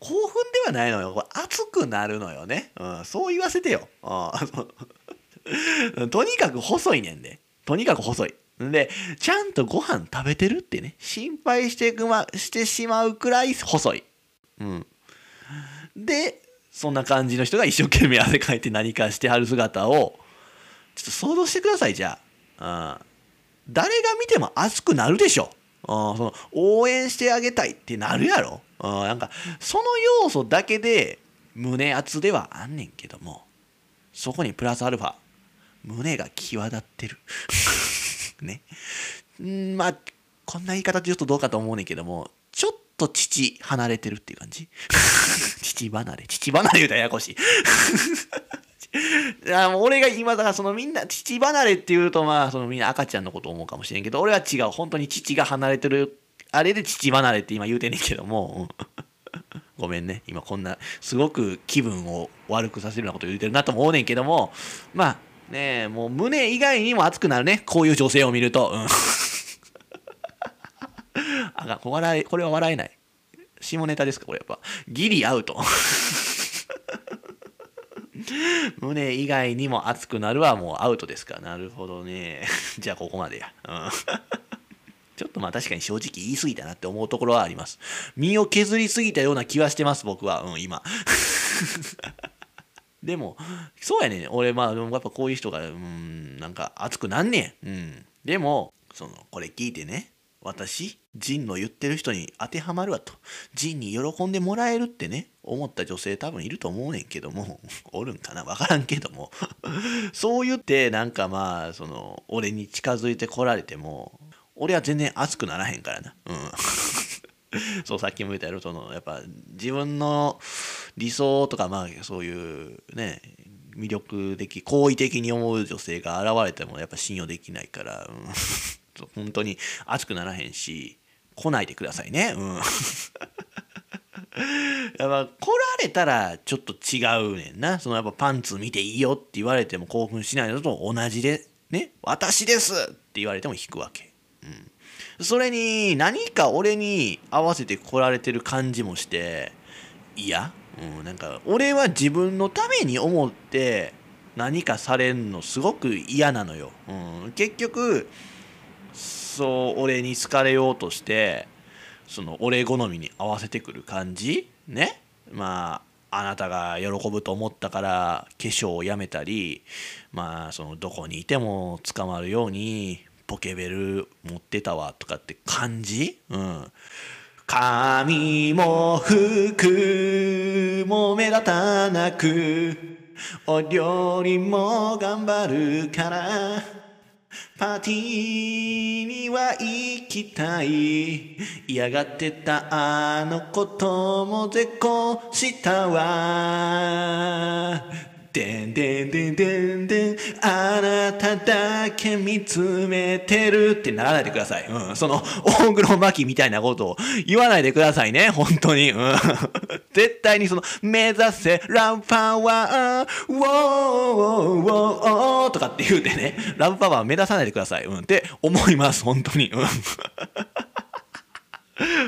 興奮ではないのよ。これ熱くなるのよね、うん、そう言わせてよ、うん、とにかく細いねんで。とにかく細い。でちゃんとご飯食べてるってね。心配してくましてしまうくらい細い、うん、でそんな感じの人が一生懸命汗かいて何かしてはる姿をちょっと想像してくださいじゃあ、うん、誰が見ても熱くなるでしょ。あその応援してあげたいってなるやろ？あなんかその要素だけで胸熱ではあんねんけどもそこにプラスアルファ胸が際立ってる。ね。んまあこんな言い方で言うとどうかと思うねんけどもちょっと父離れてるっていう感じ。父離れ。父離れ言うたらややこしい。あ俺が今だからそのみんな父離れっていうとまあそのみんな赤ちゃんのこと思うかもしれんけど俺は違う本当に父が離れてるあれで父離れって今言うてんねんけども ごめんね。今こんなすごく気分を悪くさせるようなこと言うてるなと思うねんけどもまあねもう胸以外にも熱くなるね。こういう女性を見ると、うん、あかこれこれは笑えない。下ネタですかこれやっぱ。ギリアウト。胸以外にも熱くなるはもうアウトですか。なるほどね。じゃあここまでや、うん、ちょっとまあ確かに正直言い過ぎたなって思うところはあります。身を削りすぎたような気はしてます僕は。うん今。でもそうやね俺まあやっぱこういう人がうんなんか熱くなんねん。うん。でもそのこれ聞いてね。私ジンの言ってる人に当てはまるわと。ジンに喜んでもらえるってね思った女性多分いると思うねんけども おるんかな？分からんけども。そう言ってなんかまあその俺に近づいてこられても俺は全然熱くならへんからな。うん。そうさっきも言ったやろそのやっぱ自分の理想とかまあそういうね魅力的好意的に思う女性が現れてもやっぱ信用できないから、うん。本当に熱くならへんし来ないでくださいね。うん。やっぱ来られたらちょっと違うねんな。そのやっぱパンツ見ていいよって言われても興奮しないのと同じでね。私です!って言われても引くわけ。うん。それに何か俺に合わせて来られてる感じもして嫌うん、なんか俺は自分のために思って何かされんのすごく嫌なのよ、うん、結局そう俺に好かれようとしてその俺好みに合わせてくる感じ？ね？まああなたが喜ぶと思ったから化粧をやめたりまあそのどこにいても捕まるようにポケベル持ってたわとかって感じ？うん。髪も服も目立たなくお料理も頑張るから。パーティーには行きたい。嫌がってたあのことも絶好したわ。でんでんでんでんでん、あなただけ見つめてるってならないでください。うん。その、大黒摩季みたいなことを言わないでくださいね。本当に。うん。絶対にその、目指せラブパワー、ウォー、ウォー、ウォー、とかって言うてね、ラブパワー目指さないでください。うん。って思います。本当に。うん。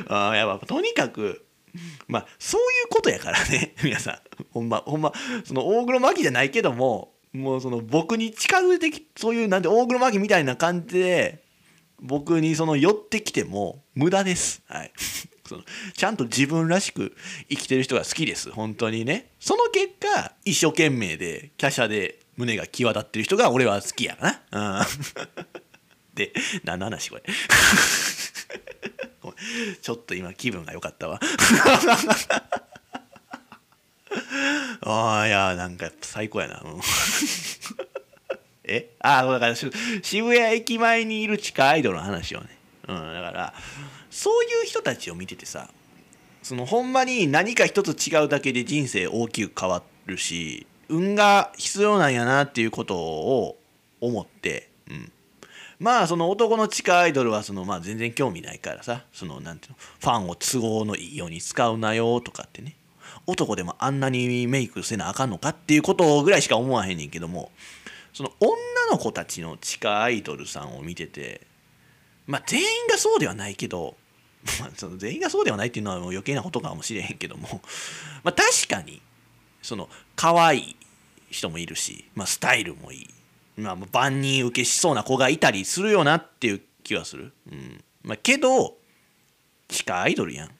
あ、やっぱ、とにかく、まあそういうことやからね 皆さん。ほんまほんまその大黒摩季じゃないけどももうその僕に近づいてきそういうなんで大黒摩季みたいな感じで僕にその寄ってきても無駄です。はい。そのちゃんと自分らしく生きてる人が好きです。本当にね。その結果一生懸命で華奢で胸が際立ってる人が俺は好きやな。うん。で何の話これ？ちょっと今気分が良かったわ。ああいやなんか最高やな、うん、え？ああだから渋谷駅前にいる地下アイドルの話をね、うん、だからそういう人たちを見ててさそのほんまに何か一つ違うだけで人生大きく変わるし運が必要なんやなっていうことを思って、うん、まあその男の地下アイドルはそのまあ全然興味ないからさそのなんていうのファンを都合のいいように使うなよとかってね。男でもあんなにメイクせなあかんのかっていうことぐらいしか思わへんねんけどもその女の子たちの地下アイドルさんを見ててまあ全員がそうではないけど、まあ、その全員がそうではないっていうのはもう余計なことかもしれへんけどもまあ確かにその可愛い人もいるし、まあ、スタイルもいい。まあ、万人受けしそうな子がいたりするよなっていう気はする。うんまあ、けど地下アイドルやん。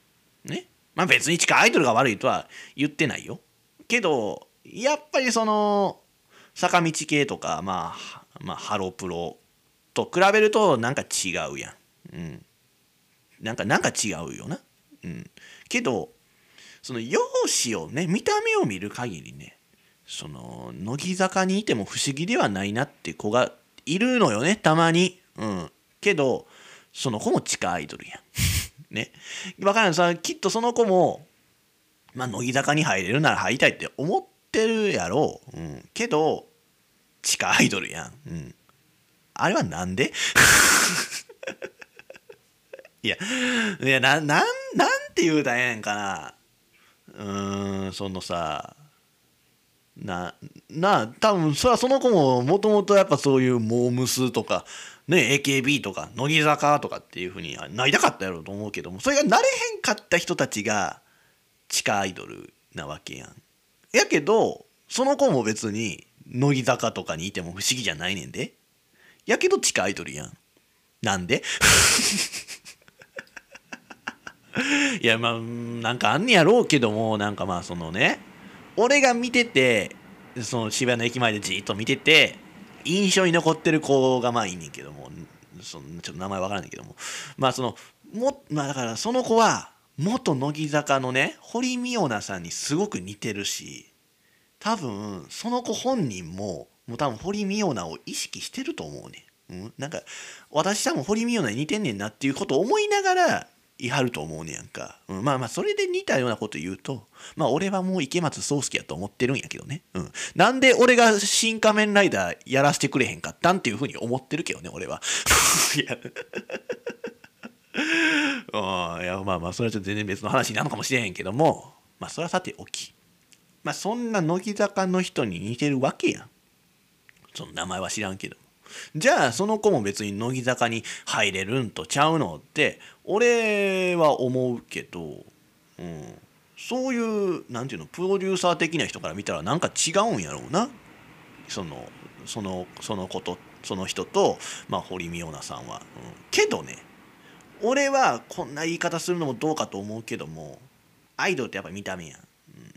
ね？まあ別に地下アイドルが悪いとは言ってないよ。けどやっぱりその坂道系とか、まあ、まあハロプロと比べるとなんか違うやん。うん。なんかなんか違うよな。うん。けどその容姿をね見た目を見る限りねその乃木坂にいても不思議ではないなって子がいるのよねたまに。うん。けどその子も地下アイドルやん。ね。分からん。さきっとその子もまあ乃木坂に入れるなら入りたいって思ってるやろ。う、うん、けど地下アイドルやん、うん、あれはなんで？いやいやななんなんて言うたらええんかな。うーんそのさなな多分それはその子ももともとやっぱそういうモームスとかね AKB とか乃木坂とかっていうふうになりたかったやろうと思うけどもそれがなれへんかった人たちが地下アイドルなわけやん。やけどその子も別に乃木坂とかにいても不思議じゃないねんで。やけど地下アイドルやん。なんで？いやまあなんかあんねやろうけどもなんかまあそのね俺が見ててその渋谷の駅前でじっと見てて印象に残ってる子がまあいいねんけどもそのちょっと名前わからないけども。まあそのもまあだからその子は元乃木坂のね堀美央奈さんにすごく似てるし多分その子本人ももう多分堀美央奈を意識してると思うね、うん、なんか私多分堀美央奈に似てんねんなっていうことを思いながらいはると思うねやんか、うん、まあまあそれで似たようなこと言うとまあ俺はもう池松壮亮やと思ってるんやけどね、うん、なんで俺が新仮面ライダーやらせてくれへんかったんっていうふうに思ってるけどね俺は。いやあいやまあまあそれはちょっと全然別の話なのかもしれへんけどもまあそれはさておき。まあそんな乃木坂の人に似てるわけやん。その名前は知らんけど。じゃあその子も別に乃木坂に入れるんとちゃうのって俺は思うけど、うん、そういうなんていうのプロデューサー的な人から見たらなんか違うんやろうな。そのそのそのことその人と、まあ、堀美央奈さんは、うん、けどね俺はこんな言い方するのもどうかと思うけどもアイドルってやっぱ見た目やん。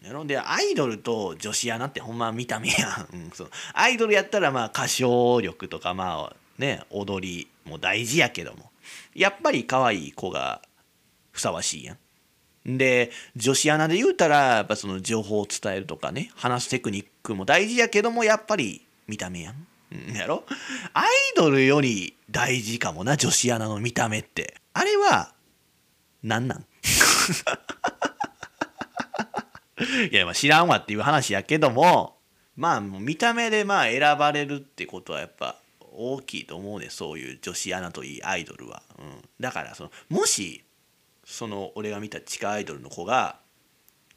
やろでアイドルと女子アナってほんま見た目やん、うん、そのアイドルやったらまあ歌唱力とかまあね踊りも大事やけども。やっぱり可愛い子がふさわしいやん。で女子アナで言うたらやっぱその情報を伝えるとかね話すテクニックも大事やけどもやっぱり見た目やん。うん、やろ？アイドルより大事かもな女子アナの見た目って。あれは何なん？いや、まあ知らんわっていう話やけども、まあもう見た目でまあ選ばれるってことはやっぱ大きいと思うねそういう女子アナといいアイドルは、うん、だからそのもしその俺が見た地下アイドルの子が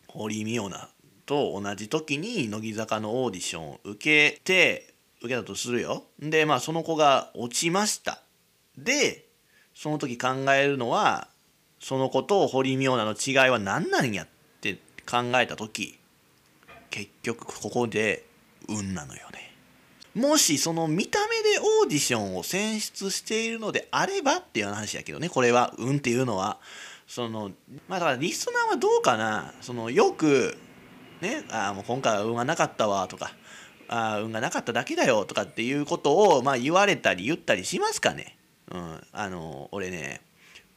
堀美央奈と同じ時に乃木坂のオーディションを受けて受けたとするよ。でまあその子が落ちました。でその時考えるのはその子と堀美央奈の違いは何なんやって考えた時結局ここで運なのよね。もしその見た目でオーディションを選出しているのであればっていう話やけどねこれは運っていうのは。そのまあだからリスナーはどうかな。そのよくねあもう今回は運がなかったわとかあ運がなかっただけだよとかっていうことをまあ言われたり言ったりしますかね。うんあの俺ね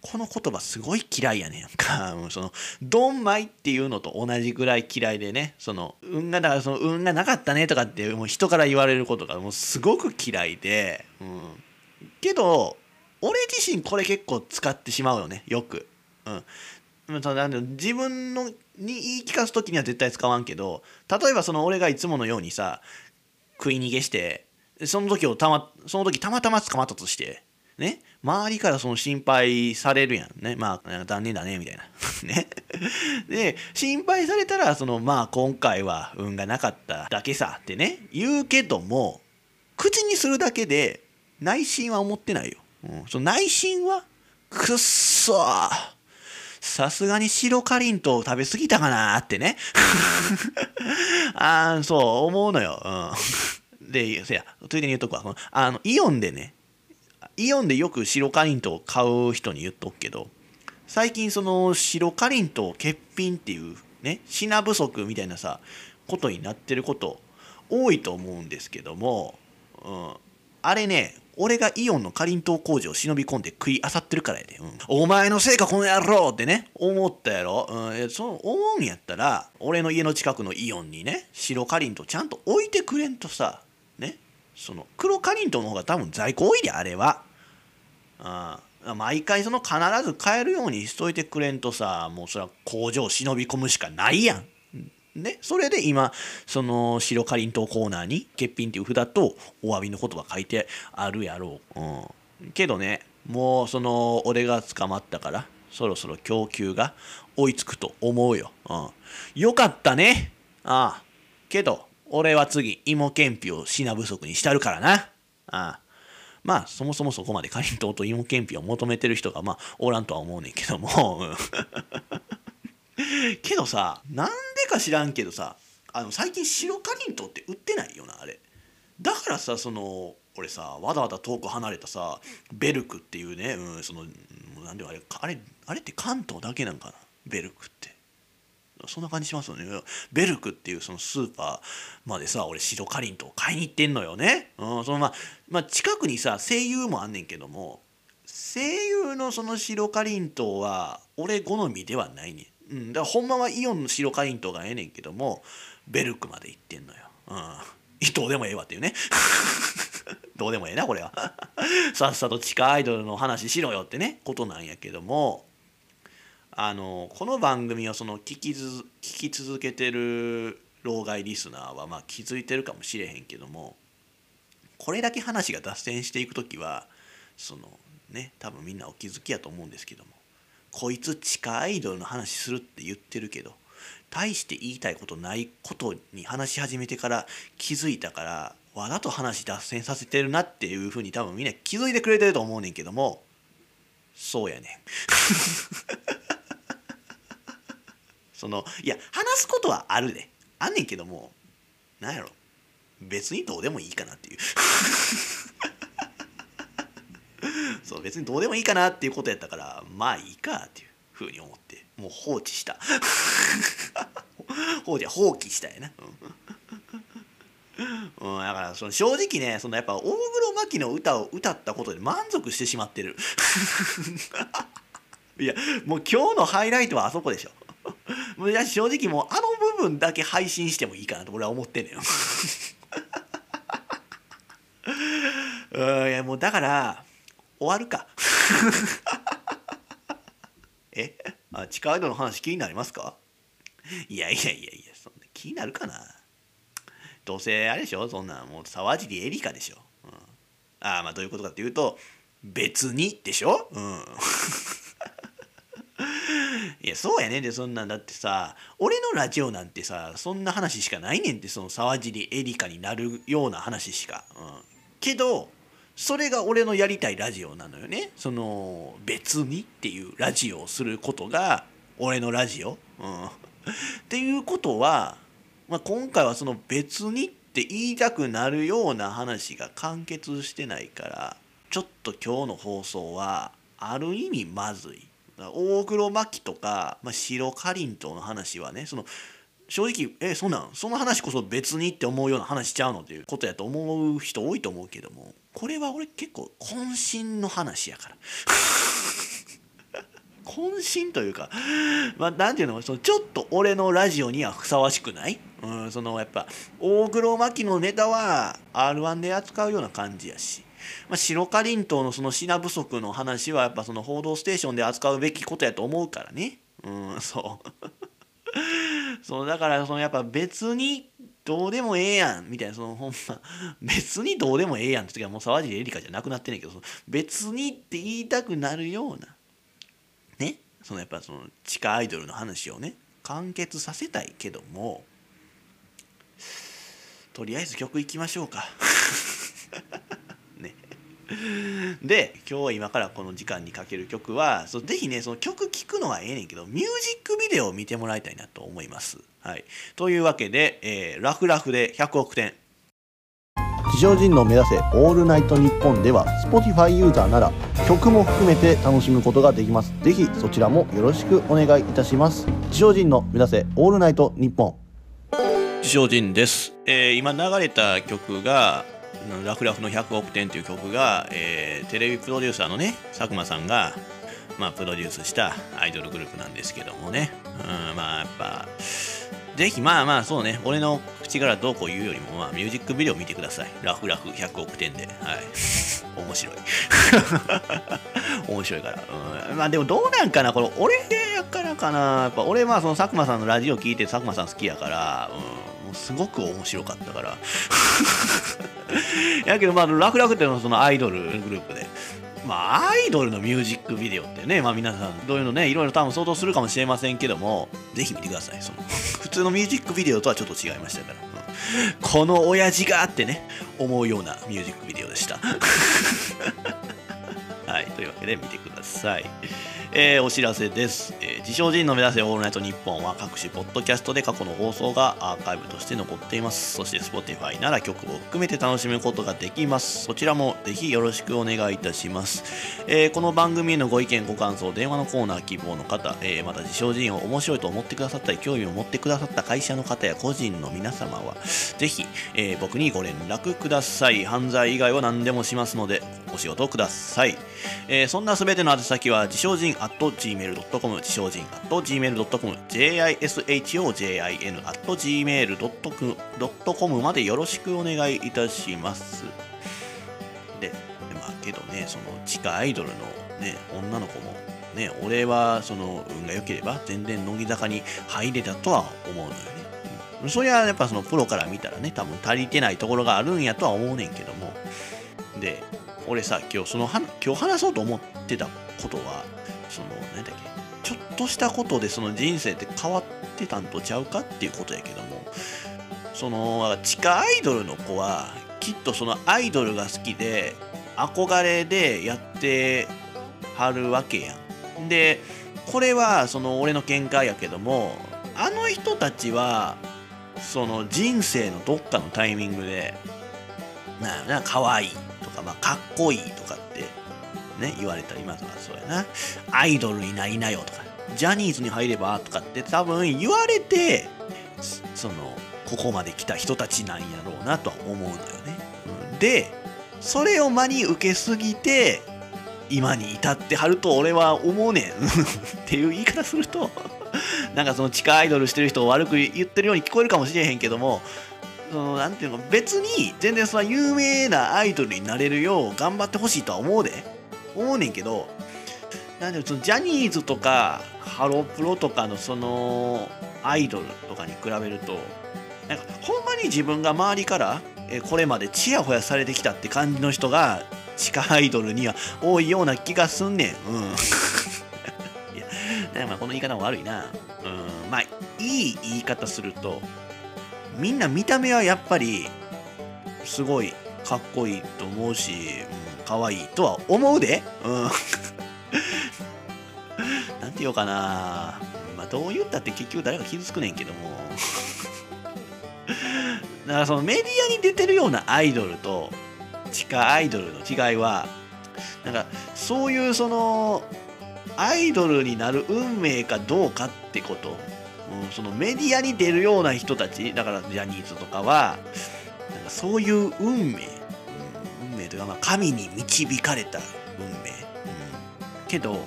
この言葉すごい嫌いやねんか。その、ドンマイっていうのと同じぐらい嫌いでね、その、運が、だからその、運がなかったねとかって、もう人から言われることがもうすごく嫌いで、うん。けど、俺自身これ結構使ってしまうよね、よく。うん。自分のに言い聞かす時には絶対使わんけど例えばその俺がいつものようにさ食い逃げしてその時をたまその時たまたま捕まったとしてね、周りからその心配されるやんね。まあ、残念だね、みたいな。ね。で、心配されたら、その、まあ、今回は運がなかっただけさってね、言うけども、口にするだけで、内心は思ってないよ。うん、その内心は、くっそー。さすがに白かりんと食べ過ぎたかなーってね。ああ、そう思うのよ。うん。で、せや、ついでに言うとくわ。あの、イオンでね、イオンでよく白かりんとう買う人に言っとくけど最近その白かりんとう欠品っていうね品不足みたいなさことになってること多いと思うんですけども、うん、あれね俺がイオンのかりんとう工場を忍び込んで食いあさってるからやで、うん、お前のせいかこの野郎ってね思ったやろ、うん、そう思うんやったら俺の家の近くのイオンにね白かりんとうちゃんと置いてくれんとさその黒かりんとうの方が多分在庫多いであれは。うん、毎回その必ず買えるようにしといてくれんとさもうそれは工場忍び込むしかないやん。ね、それで今その白かりんとうコーナーに欠品っていう札とお詫びの言葉書いてあるやろう、うん、けどねもうその俺が捕まったからそろそろ供給が追いつくと思うよ、うん、よかったねああけど俺は次芋けんぴを品不足にしたるからな。ああ。まあそもそもそこまでかりんとうと芋けんぴを求めてる人がまあおらんとは思うねんけども。けどさなんでか知らんけどさあの最近白かりんとうって売ってないよなあれ。だからさその俺さわざわざ遠く離れたさベルクっていうね、うん、そのなんであれあれあれって関東だけなんかな？ベルクって。そんな感じしますよね。ベルクっていうそのスーパーまでさ俺白かりんとう買いに行ってんのよね、うん、そのまあ、まあ、近くにさ声優もあんねんけども声優のその白かりんとうは俺好みではないねん、うん、だからほんまはイオンの白かりんとうがええねんけどもベルクまで行ってんのよ、うん、伊藤でもええわっていうね。どうでもええなこれは。さっさと地下アイドルの話しろよってねことなんやけども。あのこの番組をその聞きず聞き続けてる老害リスナーはまあ気づいてるかもしれへんけどもこれだけ話が脱線していく時はそのね多分みんなお気づきやと思うんですけどもこいつ地下アイドルの話するって言ってるけど大して言いたいことないことに話し始めてから気づいたからわざと話脱線させてるなっていうふうに多分みんな気づいてくれてると思うねんけどもそうやねん。そのいや話すことはあるで。あんねんけどもなんやろ。別にどうでもいいかなっていう。そう別にどうでもいいかなっていうことやったからまあいいかっていうふうに思って。もう放置した。放置放棄したやな、うん、だからその正直ねそのやっぱ大黒摩季の歌を歌ったことで満足してしまってる。いやもう今日のハイライトはあそこでしょ。もう正直もうあの部分だけ配信してもいいかなと俺は思ってんのよ。うんいやもうだから終わるか。え？あ地下アイドルの話気になりますか？いやいやいやいやそんな気になるかな？どうせあれでしょ？そんなもう沢尻エリカでしょ、うん、ああまあどういうことかっていうと別にでしょ？うん。いやそうやね。んでそんなんだってさ俺のラジオなんてさそんな話しかないねんって。その沢尻エリカになるような話しか、うん、けどそれが俺のやりたいラジオなのよね。その別にっていうラジオをすることが俺のラジオ、うん、っていうことは、まあ、今回はその別にって言いたくなるような話が完結してないからちょっと今日の放送はある意味まずい。大黒摩季とか、まあ、白かりんとうの話はねその正直えそんなんその話こそ別にって思うような話しちゃうのっていうことやと思う人多いと思うけどもこれは俺結構渾身の話やから。渾身というかまあ何ていうのそのちょっと俺のラジオにはふさわしくない？うんそのやっぱ大黒摩季のネタは r 1で扱うような感じやし。まあ、白かりんとうのその品不足の話はやっぱその「報道ステーション」で扱うべきことやと思うからね。うんそう。そうだからそのやっぱ別にどうでもええやんみたいなそのほんま別にどうでもええやんって時はもう沢尻エリカじゃなくなってんねんけど別にって言いたくなるようなね。そのやっぱその地下アイドルの話をね完結させたいけどもとりあえず曲いきましょうか。で今日は今からこの時間にかける曲はそうぜひねその曲聴くのはええねんけどミュージックビデオを見てもらいたいなと思います。はい、というわけで、えー、ラフラフで100億点地上人の目指せオールナイトニッポンでは Spotify ユーザーなら曲も含めて楽しむことができます。ぜひそちらもよろしくお願いいたします。地上人の目指せオールナイトニッポン地上人です、えー、今流れた曲がラフラフの100億点という曲が、えー、テレビプロデューサーのね佐久間さんが、まあ、プロデュースしたアイドルグループなんですけどもね、うん、まあやっぱぜひまあまあそうね。俺の口からどうこう言うよりも、まあ、ミュージックビデオ見てください。ラフラフ100億点で。はい。面白い。面白いから、うん、まあでもどうなんかなこれ俺でやからかな。やっぱ俺はその佐久間さんのラジオ聞いて佐久間さん好きやから、うん、もうすごく面白かったから。やけどまあラフラフっていうのはそのアイドルグループで。まあアイドルのミュージックビデオってねまあ皆さんどういうのねいろいろ多分想像するかもしれませんけどもぜひ見てください。その普通のミュージックビデオとはちょっと違いましたから、うん、この親父がってね思うようなミュージックビデオでした。はいというわけで見てください。えー、お知らせです、えー、自称人の目指せオールナイトニッポンは各種ポッドキャストで過去の放送がアーカイブとして残っています。そして Spotify なら曲を含めて楽しむことができます。そちらもぜひよろしくお願いいたします、えー、この番組へのご意見ご感想電話のコーナー希望の方、えまた自称人を面白いと思ってくださったり興味を持ってくださった会社の方や個人の皆様はぜひ、え僕にご連絡ください。犯罪以外は何でもしますのでお仕事ください、えそんなすべての宛先は自称人 at gmail.com 自称人 at gmail.com jishojin at gmail.com までよろしくお願いいたします。でまあけどねその地下アイドルのね女の子もね俺はその運が良ければ全然乃木坂に入れたとは思うのよね。それはやっぱそのプロから見たらね多分足りてないところがあるんやとは思うねんけども。で俺さ今日その今日話そうと思ってたことはその何だっけちょっとしたことでその人生って変わってたんとちゃうかっていうことやけどもその地下アイドルの子はきっとそのアイドルが好きで憧れでやってはるわけやん。でこれはその俺の見解やけどもあの人たちはその人生のどっかのタイミングでなあ可愛いとか、まあ、かっこいいとかってね言われたりまずはそうやな。アイドルにないなよとかジャニーズに入ればとかって多分言われてそのここまで来た人たちなんやろうなとは思うのよね、うん、でそれを真に受けすぎて今に至ってはると俺は思うねん。っていう言い方するとなんかその地下アイドルしてる人を悪く言ってるように聞こえるかもしれへんけどもそのなんていうの別に全然その有名なアイドルになれるよう頑張ってほしいとは思うで。思うねんけどなんでそのジャニーズとかハロプロとかのそのアイドルとかに比べるとなんかほんまに自分が周りからえこれまでチヤホヤされてきたって感じの人が地下アイドルには多いような気がすんねん。うん。いやまあこの言い方も悪いな。うん。まあいい言い方するとみんな見た目はやっぱりすごいかっこいいと思うし、うん、可愛いとは思うで。うん。なんて言おうかな。まあどう言ったって結局誰か傷つくねんけども。だからそのメディアに出てるようなアイドルと地下アイドルの違いはなんかそういうそのアイドルになる運命かどうかってこと、うん、そのメディアに出るような人たちだからジャニーズとかはなんかそういう運命、うん、運命というかまあ神に導かれた運命、うん、けど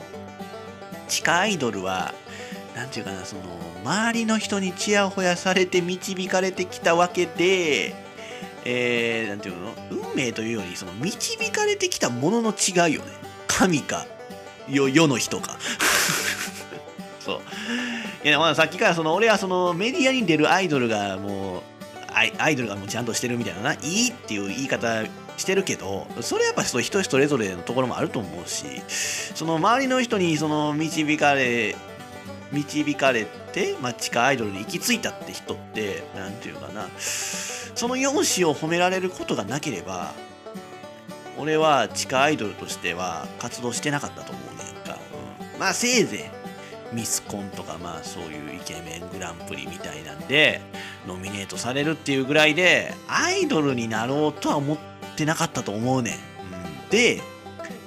地下アイドルはなんていうかなその周りの人にちやほやされて導かれてきたわけでえー、ていうの？運命というよりその導かれてきたものの違いよね。神か世世の人か。そう。いやまあさっきからその俺はそのメディアに出るアイドルがもうアイアイドルがもうちゃんとしてるみたいなないいっていう言い方してるけどそれやっぱ人人それぞれのところもあると思うしその周りの人にその導かれ導かれて、まあ、地下アイドルに行き着いたって人って何て言うかなその容姿を褒められることがなければ俺は地下アイドルとしては活動してなかったと思うねんか、うん、まあせいぜい。ミスコンとかまあそういうイケメングランプリみたいなんでノミネートされるっていうぐらいでアイドルになろうとは思ってなかったと思うねん、うん、で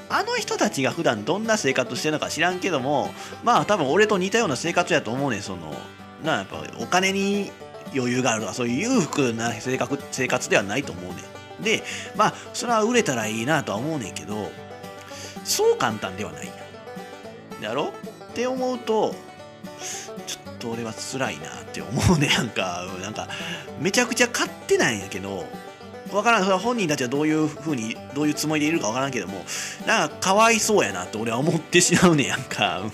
あの人たちが普段どんな生活してるのか知らんけどもまあ多分俺と似たような生活やと思うねんそのなやっぱお金に余裕があるとかそういう裕福な生活生活ではないと思うねん。でまあそれは売れたらいいなとは思うねんけどそう簡単ではないやだろ？って思うとちょっと俺は辛いなって思うね なんかなんかめちゃくちゃ勝手ないんやけどわからん、本人たちはどういうふうに、どういうつもりでいるかわからんけども、なんかかわいそうやなって俺は思ってしまうね やんか。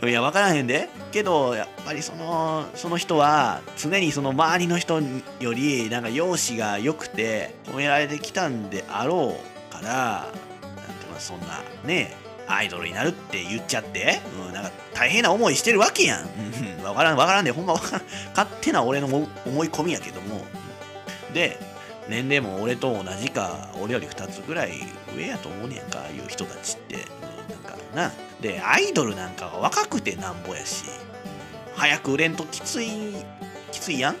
いや、わからへんで。けど、やっぱりその、その人は、常にその周りの人より、なんか容姿が良くて、褒められてきたんであろうから、なんてまあそんな、ね、アイドルになるって言っちゃって、うん、なんか大変な思いしてるわけやん。うん、わからん、わからんで、ほんまわからん。勝手な俺の思い込みやけども。で、年齢も俺と同じか、俺より2つぐらい上やと思うねやんか、いう人たちって。うん、なんかな。で、アイドルなんかは若くてなんぼやし、早く売れんときつい、きついやん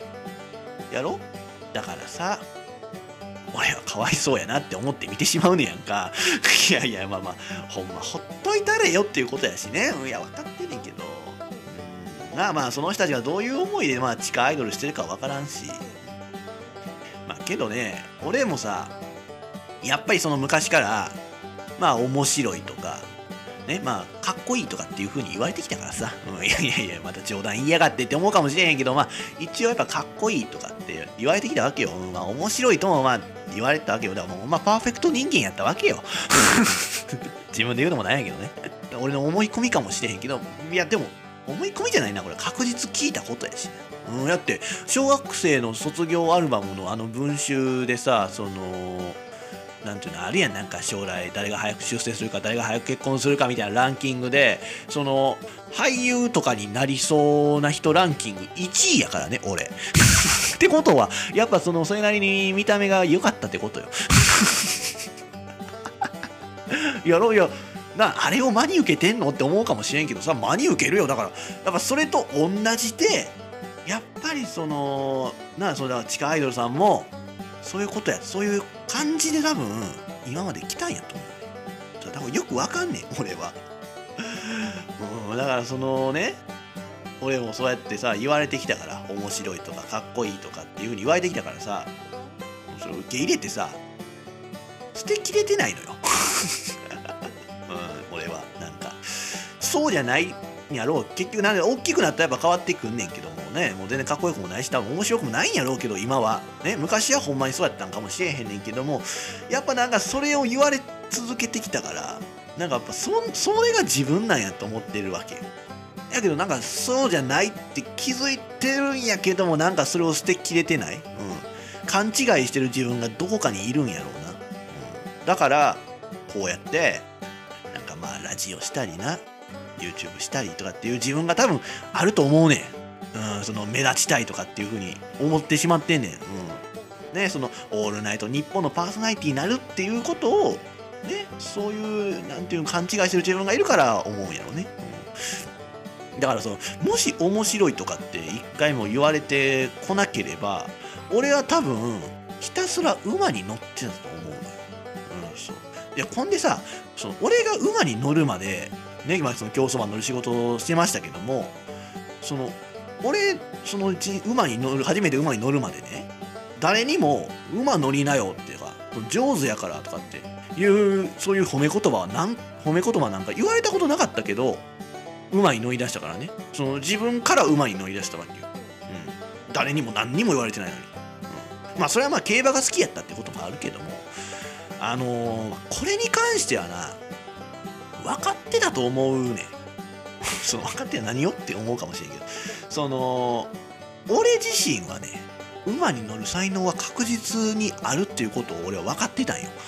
やろ？だからさ、俺はかわいそうやなって思って見てしまうねやんか。いやいや、まあまあ、ほんまほっといたれよっていうことやしね。いや、分かってねんけど。まあまあ、その人たちがどういう思いで、まあ、地下アイドルしてるか分からんし。まあ、けどね、俺もさ、やっぱりその昔から、まあ、面白いとか、ね、まあ、かっこいいとかっていう風に言われてきたからさ、うん、いやいやいや、また冗談言いやがってって思うかもしれへんけど、まあ、一応やっぱかっこいいとかって言われてきたわけよ。まあ、面白いとも、まあ、言われたわけよ。だからもう、まあ、パーフェクト人間やったわけよ。自分で言うのもなんやけどね。俺の思い込みかもしれへんけど、いや、でも、思い込みじゃないな、これ。確実聞いたことやし、うん、だって、小学生の卒業アルバムのあの文集でさ、その、なんていうのあるやんなんか将来誰が早く出世するか誰が早く結婚するかみたいなランキングでその俳優とかになりそうな人ランキング1位やからね俺。ってことはやっぱそのそれなりに見た目が良かったってことよ。やろうよ。なあれを真に受けてんのって思うかもしれんけどさ真に受けるよ。だからやっぱそれと同じでやっぱりそのなそれは地下アイドルさんもそういうことやそういう感じで多分今まで来たんやと思う。多分よくわかんねえ俺は。うん、だからそのね俺もそうやってさ言われてきたから面白いとかかっこいいとかっていうふうに言われてきたからさそれを受け入れてさ捨てきれてないのよ、うん、俺は。なんかそうじゃないやろう。結局なんで大きくなったらやっぱ変わってくんねんけどもね。もう全然かっこよくもないし多分面白くもないんやろうけど今はね昔はほんまにそうやったんかもしれへんねんけどもやっぱなんかそれを言われ続けてきたからなんかやっぱそそれが自分なんやと思ってるわけ。やけどなんかそうじゃないって気づいてるんやけどもなんかそれを捨てきれてない、うん、勘違いしてる自分がどこかにいるんやろうな、うん、だからこうやってなんかまあラジオしたりな。YouTube したりとかっていう自分が多分あると思うねん、うん、その目立ちたいとかっていうふうに思ってしまってんねん、うん。ね、その「オールナイトニッポン」のパーソナリティになるっていうことをねそういうなんていう勘違いしてる自分がいるから思うんやろね、うん、だからそのもし面白いとかって一回も言われてこなければ俺は多分ひたすら馬に乗ってたと思うのよ、うん、そう。いやほんでさその俺が馬に乗るまでね今その競走馬乗る仕事をしてましたけどもその俺そのうち馬に乗る初めて馬に乗るまでね誰にも馬乗りなよっていうか上手やからとかっていうそういう褒め言葉はなん褒め言葉なんか言われたことなかったけど馬に乗り出したからね。その自分から馬に乗り出したわけよ、うん、誰にも何にも言われてないのに、うん、まあそれはまあ競馬が好きやったってこともあるけどもあのー、これに関してはな分かってたと思うねん。その分かって何よって思うかもしれんけど。その俺自身はね馬に乗る才能は確実にあるっていうことを俺は分かってたんよ。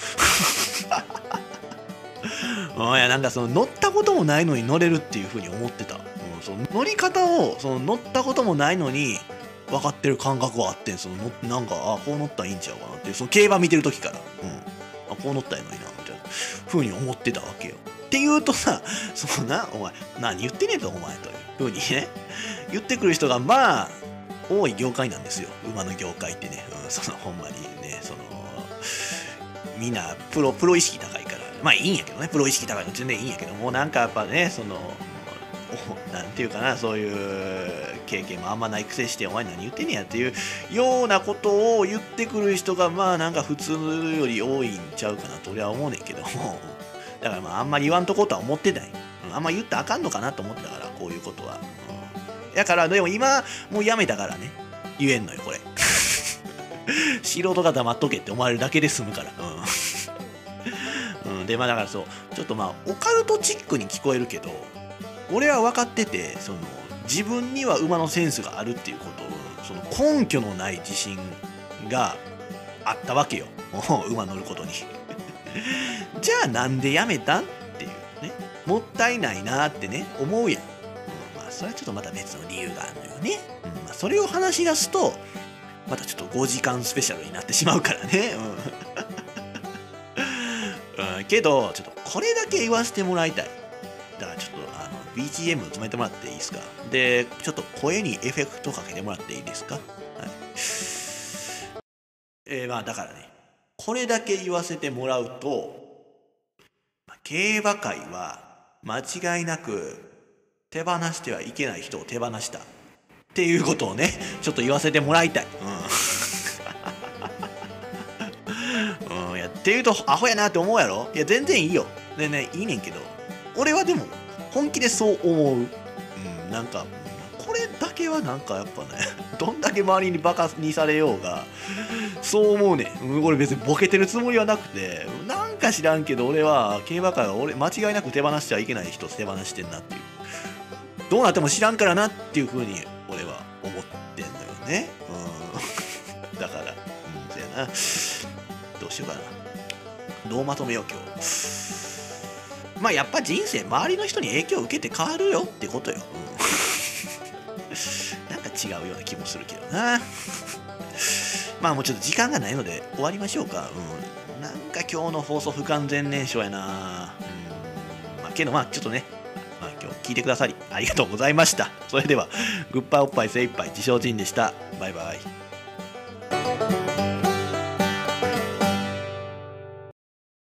いやなんかその乗ったこともないのに乗れるっていうふうに思ってた、うん、その乗り方をその乗ったこともないのに分かってる感覚はあってそのなんかあこう乗ったらいいんちゃうかなって。その競馬見てる時から、うん、あこう乗ったらいいのになみたいなふうに思ってたわけよ。って言うとさ そのなお前何言ってねえとお前というふうにね言ってくる人がまあ多い業界なんですよ。馬の業界ってね、うん、そのほんまにねそのみんなプロプロ意識高いから。まあいいんやけどね。プロ意識高いの全然いいんやけど。もうなんかやっぱねそのなんていうかなそういう経験もあんまないくせしてお前何言ってんねやっていうようなことを言ってくる人がまあなんか普通より多いんちゃうかなと俺は思うねんけども。だからまああんまり言わんとことは思ってない、うん、あんま言ったらあかんのかなと思ったからこういうことは、うん。やからでも今もうやめたからね。言えんのよこれ。素人が黙っとけって思われるだけで済むから。うん、うん、でまあだからそうちょっとまあオカルトチックに聞こえるけど俺は分かっててその自分には馬のセンスがあるっていうことをその根拠のない自信があったわけよ。馬乗ることに。じゃあなんでやめたんっていうねもったいないなってね思うやんまあそれはちょっとまた別の理由があるのよね。うんまあ、それを話し出すと、またちょっと5時間スペシャルになってしまうからね。うん、うん、けど、ちょっとこれだけ言わせてもらいたい。だからちょっとあの BGM 止めてもらっていいですか？で、ちょっと声にエフェクトかけてもらっていいですか？はい。えー、まあだからね、これだけ言わせてもらうと、競馬界は間違いなく手放してはいけない人を手放した。っていうことをねちょっと言わせてもらいたい。うん、うん、やっていうとアホやなって思うやろ？いや全然いいよ。でねいいねんけど。俺はでも本気でそう思う、うん、なんかこれだけはなんかやっぱねどんだけ周りにバカにされようがそう思うねんこれ別にボケてるつもりはなくてなんか知らんけど俺は競馬界は俺間違いなく手放しちゃいけない人手放してんなっていうどうなっても知らんからなっていうふうに俺は思ってんのよね。うん、だから、うん、そやな。どうしようかな。どうまとめよう今日。まあやっぱ人生周りの人に影響を受けて変わるよってことよ。うん、違うような気もするけどな。まあもうちょっと時間がないので終わりましょうか。うん。なんか今日の放送不完全燃焼やな。うん。まあけどまあちょっとねまあ、今日、聞いてくださりありがとうございました。それでは、グッパーおっぱい精一杯自称人でした。バイバイ。